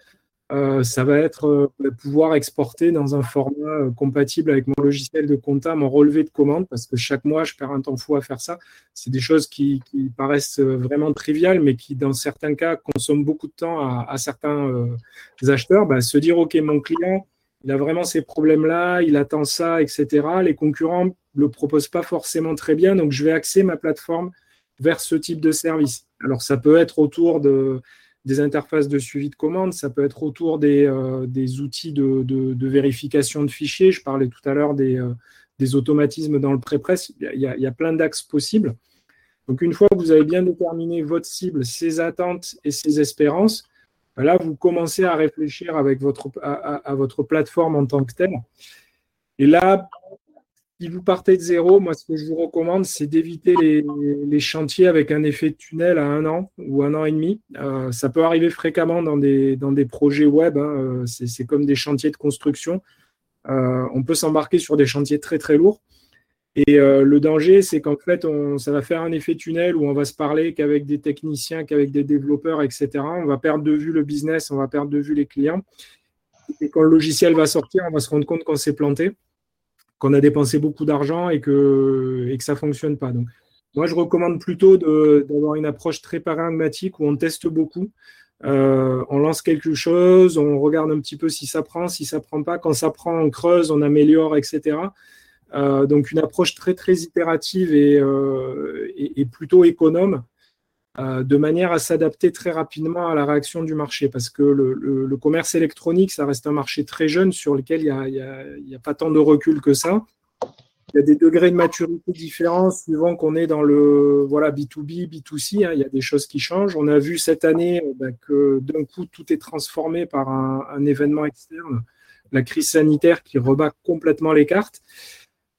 euh, ça va être euh, pouvoir exporter dans un format euh, compatible avec mon logiciel de compta, mon relevé de commande, parce que chaque mois, je perds un temps fou à faire ça. C'est des choses qui, paraissent vraiment triviales, mais qui, dans certains cas, consomment beaucoup de temps à, certains acheteurs. Bah, se dire, OK, mon client, il a vraiment ces problèmes-là, il attend ça, etc. Les concurrents ne le proposent pas forcément très bien, donc je vais axer ma plateforme vers ce type de service. Alors, ça peut être autour de des interfaces de suivi de commande, ça peut être autour des, euh, outils de, vérification de fichiers. Je parlais tout à l'heure des, euh, automatismes dans le pré-press. Il, y a plein d'axes possibles. Donc, une fois que vous avez bien déterminé votre cible, ses attentes et ses espérances, ben là, vous commencez à réfléchir avec votre, à votre plateforme en tant que telle. Et là, si vous partez de zéro, moi, ce que je vous recommande, c'est d'éviter les, chantiers avec un effet de tunnel à un an ou un an et demi. Euh, ça peut arriver fréquemment dans des, dans des projets web. Hein. C'est comme des chantiers de construction. Euh, on peut s'embarquer sur des chantiers très, très lourds. Et le danger, c'est qu'en fait, on, ça va faire un effet tunnel où on va se parler qu'avec des techniciens, qu'avec des développeurs, etc. On va perdre de vue le business, on va perdre de vue les clients. Et quand le logiciel va sortir, on va se rendre compte qu'on s'est planté, qu'on a dépensé beaucoup d'argent et que, ça ne fonctionne pas. Donc, moi, je recommande plutôt d'avoir une approche très pragmatique où on teste beaucoup. Euh, on lance quelque chose, on regarde un petit peu si ça prend, si ça prend pas. Quand ça prend, on creuse, on améliore, etc. Euh, donc une approche très très itérative et, euh, plutôt économe, de manière à s'adapter très rapidement à la réaction du marché, parce que le, commerce électronique, ça reste un marché très jeune sur lequel il n'y a, pas tant de recul que ça il y a des degrés de maturité différents suivant qu'on est dans le voilà, B2B, B2C. Hein, il y a des choses qui changent. On a vu cette année euh, bah, que d'un coup, tout est transformé par un, événement externe, la crise sanitaire qui rebat complètement les cartes.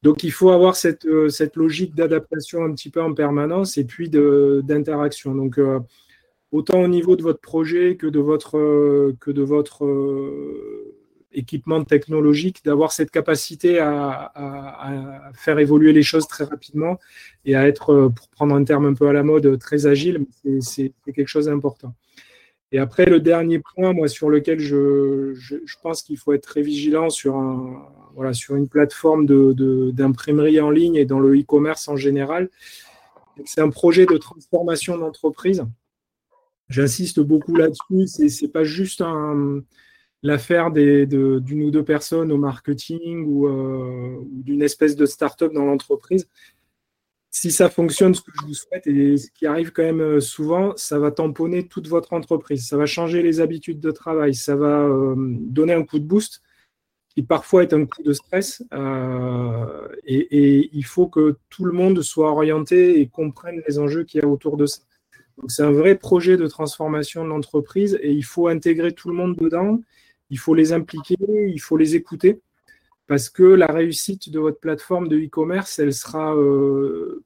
Donc, il faut avoir cette, euh, cette logique d'adaptation un petit peu en permanence et puis d'interaction. Donc, euh, autant au niveau de votre projet que de votre, que de votre équipement technologique, d'avoir cette capacité à, faire évoluer les choses très rapidement et à être, euh, pour prendre un terme un peu à la mode, très agile, c'est quelque chose d'important. Et après, le dernier point, moi, sur lequel je, pense qu'il faut être très vigilant sur, un, voilà, sur une plateforme d'imprimerie en ligne et dans le e-commerce en général, c'est un projet de transformation d'entreprise. J'insiste beaucoup là-dessus. Ce n'est pas juste l'affaire d'une ou deux personnes au marketing euh, ou, d'une espèce de start-up dans l'entreprise. Si ça fonctionne, ce que je vous souhaite, et ce qui arrive quand même euh, souvent, ça va tamponner toute votre entreprise. Ça va changer les habitudes de travail. Ça va euh, donner un coup de boost qui parfois est un coup de stress. et, il faut que tout le monde soit orienté et comprenne les enjeux qu'il y a autour de ça. c'est un vrai projet de transformation de l'entreprise et il faut intégrer tout le monde dedans il faut les impliquer, il faut les écouter, parce que la réussite de votre plateforme de e-commerce, elle sera euh,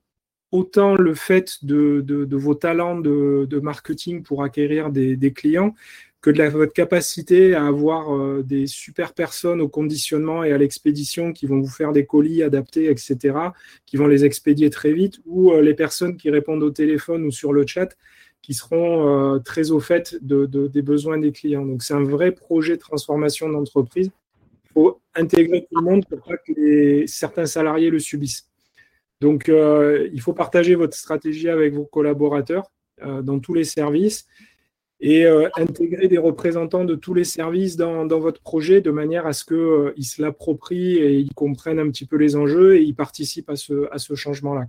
autant le fait de, vos talents de, marketing pour acquérir des, clients que de votre capacité à avoir euh, des super personnes au conditionnement et à l'expédition qui vont vous faire des colis adaptés, etc., qui vont les expédier très vite, ou euh, les personnes qui répondent au téléphone ou sur le chat qui seront très au fait des besoins des clients. Donc, c'est un vrai projet de transformation d'entreprise. Faut intégrer tout le monde pour pas que certains salariés le subissent. Donc, euh, il faut partager votre stratégie avec vos collaborateurs euh, dans tous les services et intégrer des représentants de tous les services dans, votre projet de manière à ce qu'ils se l'approprient et ils comprennent un petit peu les enjeux et ils participent à ce, à ce changement-là.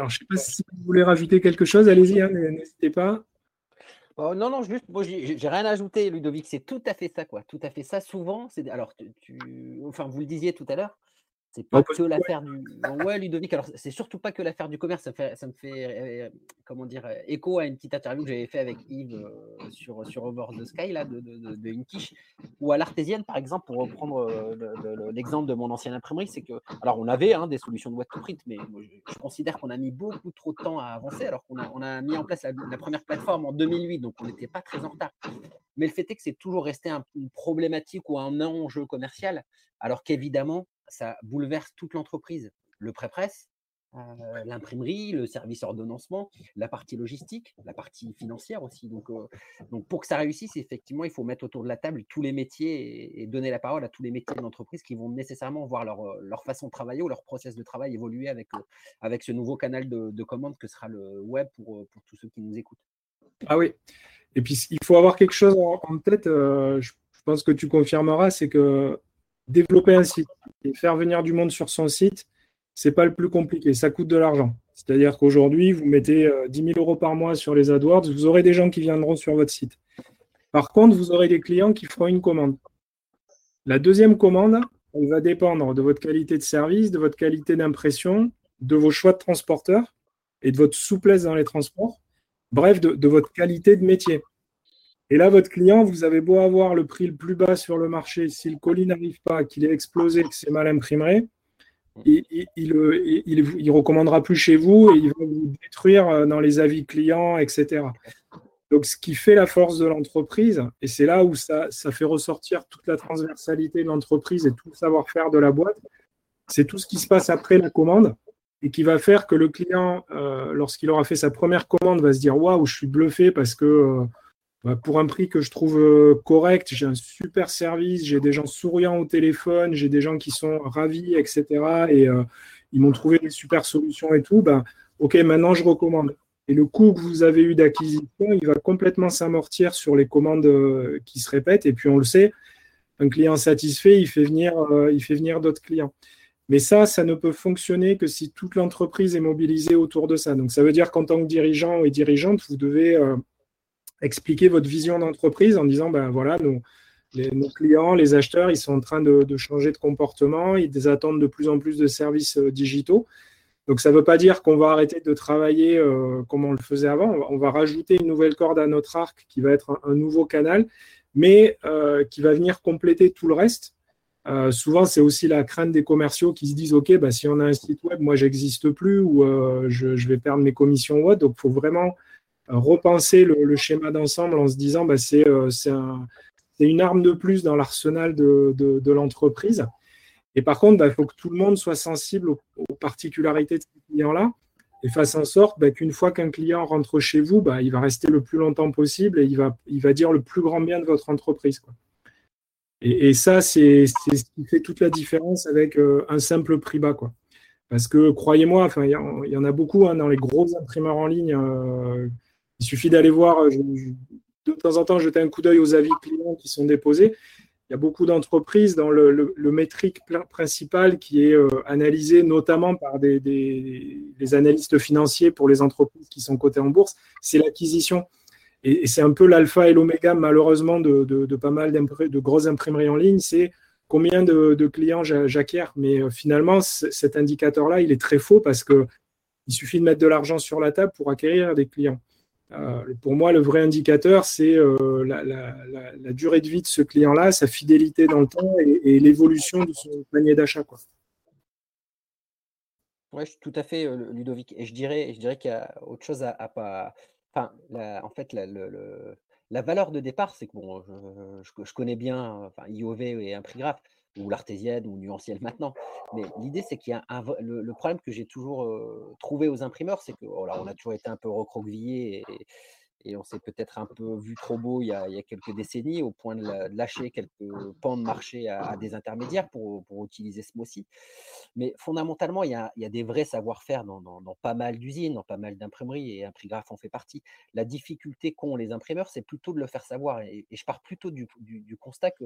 Alors, je ne sais pas si vous voulez rajouter quelque chose, allez-y, hein, n'hésitez pas. Oh, non, non, juste, moi, j'ai rien à ajouter, Ludovic, c'est tout à fait ça, quoi. Tout à fait ça. Souvent, c'est alors, tu, enfin, vous le disiez tout à l'heure, c'est pas que l'affaire du. Ouais, Ludovic, alors c'est surtout pas que l'affaire du commerce. Ça, fait, ça me fait, euh, comment dire, euh, écho à une petite interview que j'avais fait avec Yves euh, sur, sur Over the Sky, là, de, de, de, une quiche. Ou à l'artésienne, par exemple, pour reprendre l'exemple de mon ancienne imprimerie, c'est que. Alors, on avait hein, des solutions de web to print, mais je, considère qu'on a mis beaucoup trop de temps à avancer, alors qu'on a, on a mis en place la, première plateforme en 2008, donc on n'était pas très en retard. Mais le fait est que c'est toujours resté une problématique ou un enjeu commercial, alors qu'évidemment, ça bouleverse toute l'entreprise. Le pré-presse, euh, l'imprimerie, le service ordonnancement, la partie logistique, la partie financière aussi. Donc, euh, donc pour que ça réussisse, effectivement, il faut mettre autour de la table tous les métiers et, donner la parole à tous les métiers de l'entreprise qui vont nécessairement voir leur, euh, leur, façon de travailler ou leur process de travail évoluer avec, avec ce nouveau canal de, de, commande que sera le web pour, pour, tous ceux qui nous écoutent. Ah oui. Et puis, il faut avoir quelque chose en, en tête, je pense que tu confirmeras, c'est que développer un site et faire venir du monde sur son site, c'est pas le plus compliqué. Ça coûte de l'argent. C'est-à-dire qu'aujourd'hui, vous mettez 10 euh, 000 euros par mois sur les AdWords, vous aurez des gens qui viendront sur votre site. Par contre, vous aurez des clients qui feront une commande. La deuxième commande, elle va dépendre de votre qualité de service, de votre qualité d'impression, de vos choix de transporteur et de votre souplesse dans les transports, bref, de votre qualité de métier. Et là, votre client, vous avez beau avoir le prix le plus bas sur le marché, si le colis n'arrive pas, qu'il est explosé, que c'est mal imprimé, il, il, recommandera plus chez vous et il va vous détruire euh, dans les avis clients, etc. Donc, ce qui fait la force de l'entreprise, et c'est là où ça, ça, fait ressortir toute la transversalité de l'entreprise et tout le savoir-faire de la boîte, c'est tout ce qui se passe après la commande et qui va faire que le client, euh, lorsqu'il aura fait sa première commande, va se dire Waouh, je suis bluffé parce que euh, bah, pour un prix que je trouve euh, correct, j'ai un super service, j'ai des gens souriants au téléphone, j'ai des gens qui sont ravis, etc. Et ils m'ont trouvé des super solutions et tout. Ben, ok, maintenant je recommande. Et le coût que vous avez eu d'acquisition, il va complètement s'amortir sur les commandes euh, qui se répètent. Et puis on le sait, un client satisfait, il fait venir, euh, il fait venir d'autres clients. Mais ça, ça ne peut fonctionner que si toute l'entreprise est mobilisée autour de ça. Donc ça veut dire qu'en tant que dirigeant et dirigeante, vous devez euh, expliquer votre vision d'entreprise en disant, ben voilà, nos, clients, les acheteurs, ils sont en train de, changer de comportement, ils attendent de plus en plus de services digitaux. Donc ça ne veut pas dire qu'on va arrêter de travailler euh, comme on le faisait avant. On va, rajouter une nouvelle corde à notre arc qui va être un, nouveau canal, mais euh, qui va venir compléter tout le reste. Euh, souvent, c'est aussi la crainte des commerciaux qui se disent OK, bah, si on a un site web, moi, j'existe plus ou je, vais perdre mes commissions web. Donc, il faut vraiment repenser le, schéma d'ensemble en se disant bah, c'est une arme de plus dans l'arsenal de l'entreprise. Et par contre, bah, il faut que tout le monde soit sensible aux, particularités de ces clients-là et fasse en sorte bah, qu'une fois qu'un client rentre chez vous, bah, il va rester le plus longtemps possible et il va, il va dire le plus grand bien de votre entreprise. Et, ça, c'est ce qui fait toute la différence avec euh, un simple prix bas. Quoi. Parce que croyez-moi, il y, en a beaucoup hein, dans les gros imprimeurs en ligne. Euh, il suffit d'aller voir, euh, de temps en temps, jeter un coup d'œil aux avis clients qui sont déposés il y a beaucoup d'entreprises dans le, métrique principal qui est euh, analysé notamment par des, analystes financiers pour les entreprises qui sont cotées en bourse, c'est l'acquisition. Et, c'est un peu l'alpha et l'oméga, malheureusement, de, de, pas mal de grosses imprimeries en ligne, c'est combien de, clients j'acquiers. Mais euh, finalement, cet indicateur-là, il est très faux parce qu'il suffit de mettre de l'argent sur la table pour acquérir des clients. Euh, pour moi, le vrai indicateur, c'est euh, la, durée de vie de ce client-là, sa fidélité dans le temps et, l'évolution de son panier d'achat. Oui, je suis tout à fait, euh, Ludovic. Et je dirais, je dirais qu'il y a autre chose à, pas. Enfin, en fait, la, valeur de départ, c'est que bon, je, connais bien enfin, IOV et un prix ou l'artésienne ou nuancielle *laughs* maintenant. Mais l'idée, c'est qu'il y a un, le, problème que j'ai toujours trouvé aux imprimeurs, c'est que oh on a toujours été un peu recroquevillé et on s'est peut-être un peu vu trop beau il y, a, quelques décennies, au point de, lâcher quelques pans de marché à, des intermédiaires, pour, utiliser ce mot-ci. Mais fondamentalement, il y a, des vrais savoir-faire dans, pas mal d'usines, dans pas mal d'imprimeries, et Imprigraph en fait partie. La difficulté qu'ont les imprimeurs, c'est plutôt de le faire savoir. Et, je pars plutôt du, constat que,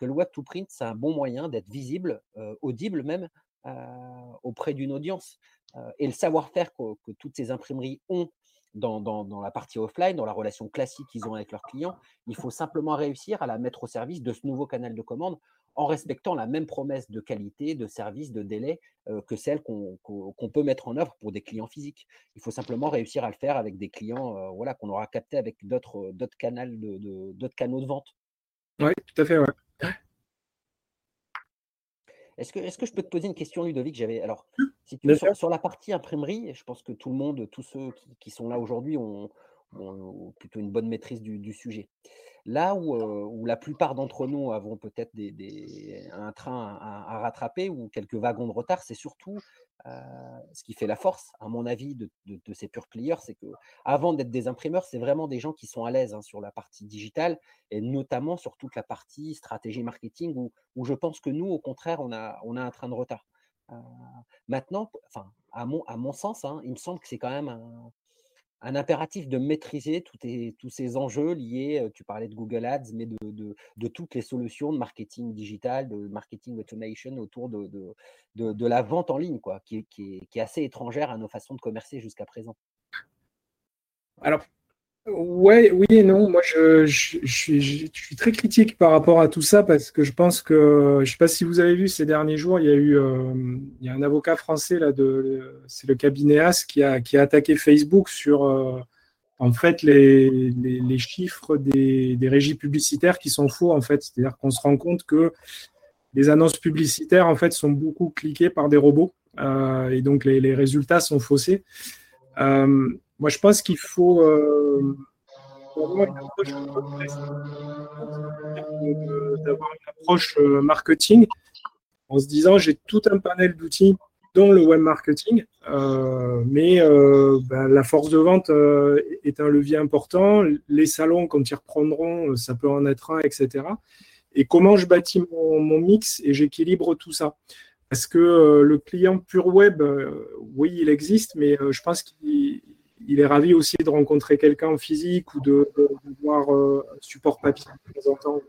le web to print, c'est un bon moyen d'être visible, euh, audible même, euh, auprès d'une audience. Euh, et le savoir-faire que toutes ces imprimeries ont dans, la partie offline, dans la relation classique qu'ils ont avec leurs clients. Il faut simplement réussir à la mettre au service de ce nouveau canal de commande en respectant la même promesse de qualité, de service, de délai euh, que celle qu'on peut mettre en œuvre pour des clients physiques. Il faut simplement réussir à le faire avec des clients euh, voilà, qu'on aura captés avec d'autres canaux de, vente. Oui, tout à fait. Est-ce que, est que je peux te poser une question, Ludovic? J'avais alors si sur, la partie imprimerie, je pense que tout le monde, tous ceux qui, sont là aujourd'hui, ont, plutôt une bonne maîtrise du, sujet. Là où, la plupart d'entre nous avons peut-être des, un train à, rattraper ou quelques wagons de retard, c'est surtout ce qui fait la force, à mon avis, de, ces pure players, c'est que avant d'être des imprimeurs, c'est vraiment des gens qui sont à l'aise hein, sur la partie digitale et notamment sur toute la partie stratégie marketing où, où je pense que nous, au contraire, on a, on a un train de retard. maintenant, enfin, à mon, à mon sens, hein, il me semble que c'est quand même un, un impératif de maîtriser tous ces enjeux liés, tu parlais de Google Ads, mais de, toutes les solutions de marketing digital, de marketing automation autour de, la vente en ligne, quoi, qui, qui, est, assez étrangère à nos façons de commercer jusqu'à présent. Alors, Ouais, oui et non. Moi, je, suis, très critique par rapport à tout ça parce que je pense que, je ne sais pas si vous avez vu ces derniers jours, il y a eu euh, il y a un avocat français, là, c'est le cabinet AS, qui a, attaqué Facebook sur euh, en fait les, chiffres des, régies publicitaires qui sont faux, en fait. C'est-à-dire qu'on se rend compte que les annonces publicitaires, en fait, sont beaucoup cliquées par des robots euh, et donc les, résultats sont faussés. Moi, je pense qu'il faut, euh, d'avoir une approche marketing en se disant j'ai tout un panel d'outils dont le web marketing, euh, mais euh, ben, la force de vente euh, est un levier important. Les salons, quand ils reprendront, ça peut en être un, etc. Et comment je bâtis mon, mix et j'équilibre tout ça? Parce que le client pur web, oui, il existe, mais je pense qu'il est ravi aussi de rencontrer quelqu'un en physique ou de, voir un support papier de temps en temps.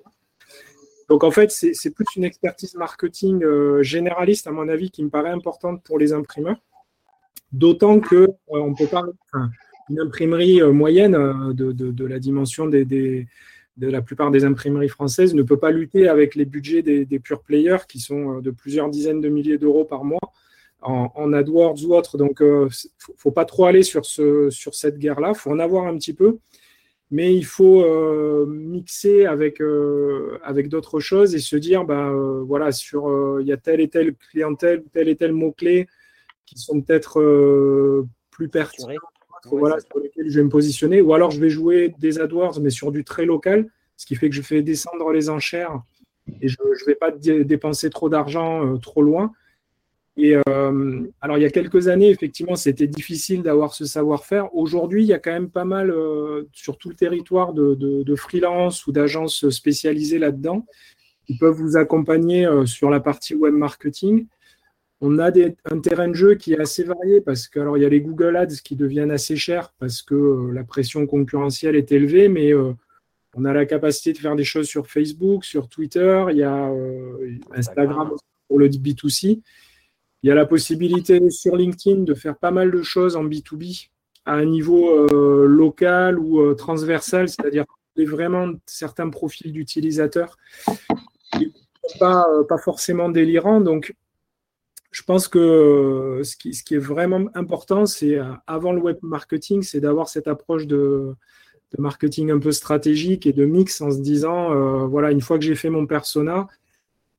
Donc en fait, c'est plus une expertise marketing euh, généraliste, à mon avis, qui me paraît importante pour les imprimeurs. D'autant que euh, peut pas, une imprimerie euh, moyenne de, la dimension de la plupart des imprimeries françaises ne peut pas lutter avec les budgets des pure players qui sont de plusieurs dizaines de milliers d'euros par mois en, AdWords ou autre. Donc, il ne faut, pas trop aller sur, ce, sur cette guerre-là. Il faut en avoir un petit peu mais il faut euh, mixer avec, euh, avec d'autres choses et se dire, bah, euh, voilà, sur il y a telle et telle clientèle, tel et tel mot-clé qui sont peut-être plus pertinents, voilà, sur lesquels je vais me positionner, ou alors je vais jouer des AdWords, mais sur du très local, ce qui fait que je fais descendre les enchères et je ne vais pas dépenser trop d'argent trop loin. Et euh, alors, il y a quelques années, effectivement, c'était difficile d'avoir ce savoir-faire. Aujourd'hui, il y a quand même pas mal euh, sur tout le territoire de, freelance ou d'agences spécialisées là-dedans qui peuvent vous accompagner euh, sur la partie web marketing. On a des, un terrain de jeu qui est assez varié parce que alors il y a les Google Ads qui deviennent assez chers parce que la pression concurrentielle est élevée, mais on a la capacité de faire des choses sur Facebook, sur Twitter, il y a Instagram pour le B2C. Il y a la possibilité sur LinkedIn de faire pas mal de choses en B2B à un niveau euh, local ou euh, transversal, c'est-à-dire vraiment certains profils d'utilisateurs pas, euh, pas forcément délirants. Donc, je pense que ce qui, est vraiment important, c'est avant le web marketing, c'est d'avoir cette approche de, marketing un peu stratégique et de mix en se disant, voilà, une fois que j'ai fait mon persona,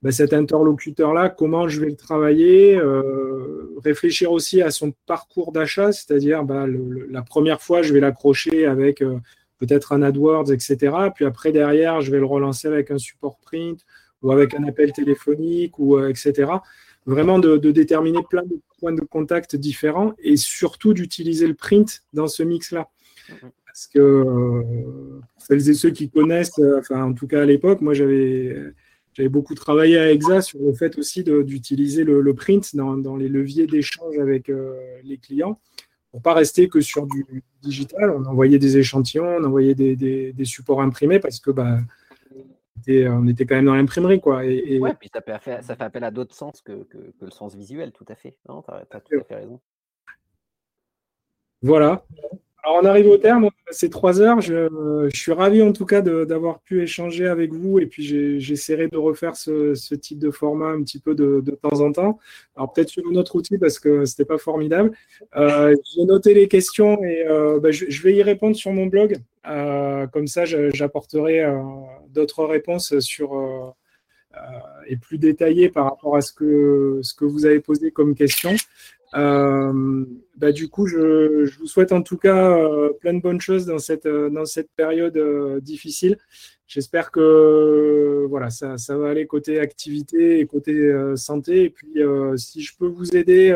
ben, cet interlocuteur-là, comment je vais le travailler, euh, réfléchir aussi à son parcours d'achat, c'est-à-dire ben, la première fois, je vais l'accrocher avec euh, peut-être un AdWords, etc. Puis après, derrière, je vais le relancer avec un support print ou avec un appel téléphonique, ou euh, etc. Vraiment de, déterminer plein de points de contact différents et surtout d'utiliser le print dans ce mix-là. Parce que celles et ceux qui connaissent, enfin en tout cas à l'époque, moi j'avais j'avais beaucoup travaillé à EXA sur le fait aussi d'utiliser le, print dans, les leviers d'échange avec euh, les clients pour pas rester que sur du digital. On envoyait des échantillons, on envoyait des, supports imprimés parce que bah, on était quand même dans l'imprimerie. Quoi. Et, puis ça fait, ça fait appel à d'autres sens que, le sens visuel, tout à fait. Tu as, tout à fait raison. Voilà. Alors, on arrive au terme, c'est trois heures. Je, suis ravi en tout cas d'avoir pu échanger avec vous et puis j'essaierai de refaire ce, type de format un petit peu de, temps en temps. Alors, peut-être sur un autre outil parce que ce n'était pas formidable. Euh, j'ai noté les questions et euh, bah, je, vais y répondre sur mon blog. Euh, comme ça, j'apporterai d'autres réponses sur. et plus détaillées par rapport à ce que, ce que vous avez posé comme question. Euh, bah, du coup, je, vous souhaite en tout cas euh, plein de bonnes choses dans cette, euh, dans cette période difficile. J'espère que voilà, ça, ça, va aller côté activité et côté santé. Et puis, si je peux vous aider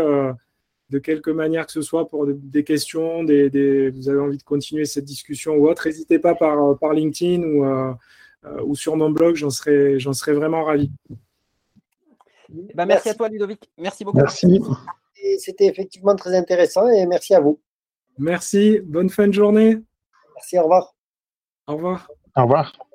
de quelque manière que ce soit pour des questions, des, vous avez envie de continuer cette discussion ou autre, n'hésitez pas par, par LinkedIn ou, ou sur mon blog, j'en serais, serais vraiment ravi. Eh ben, merci, à toi, Ludovic. Merci beaucoup. Merci c'était effectivement très intéressant et merci à vous. Merci, bonne fin de journée. Merci, au revoir. Au revoir. Au revoir.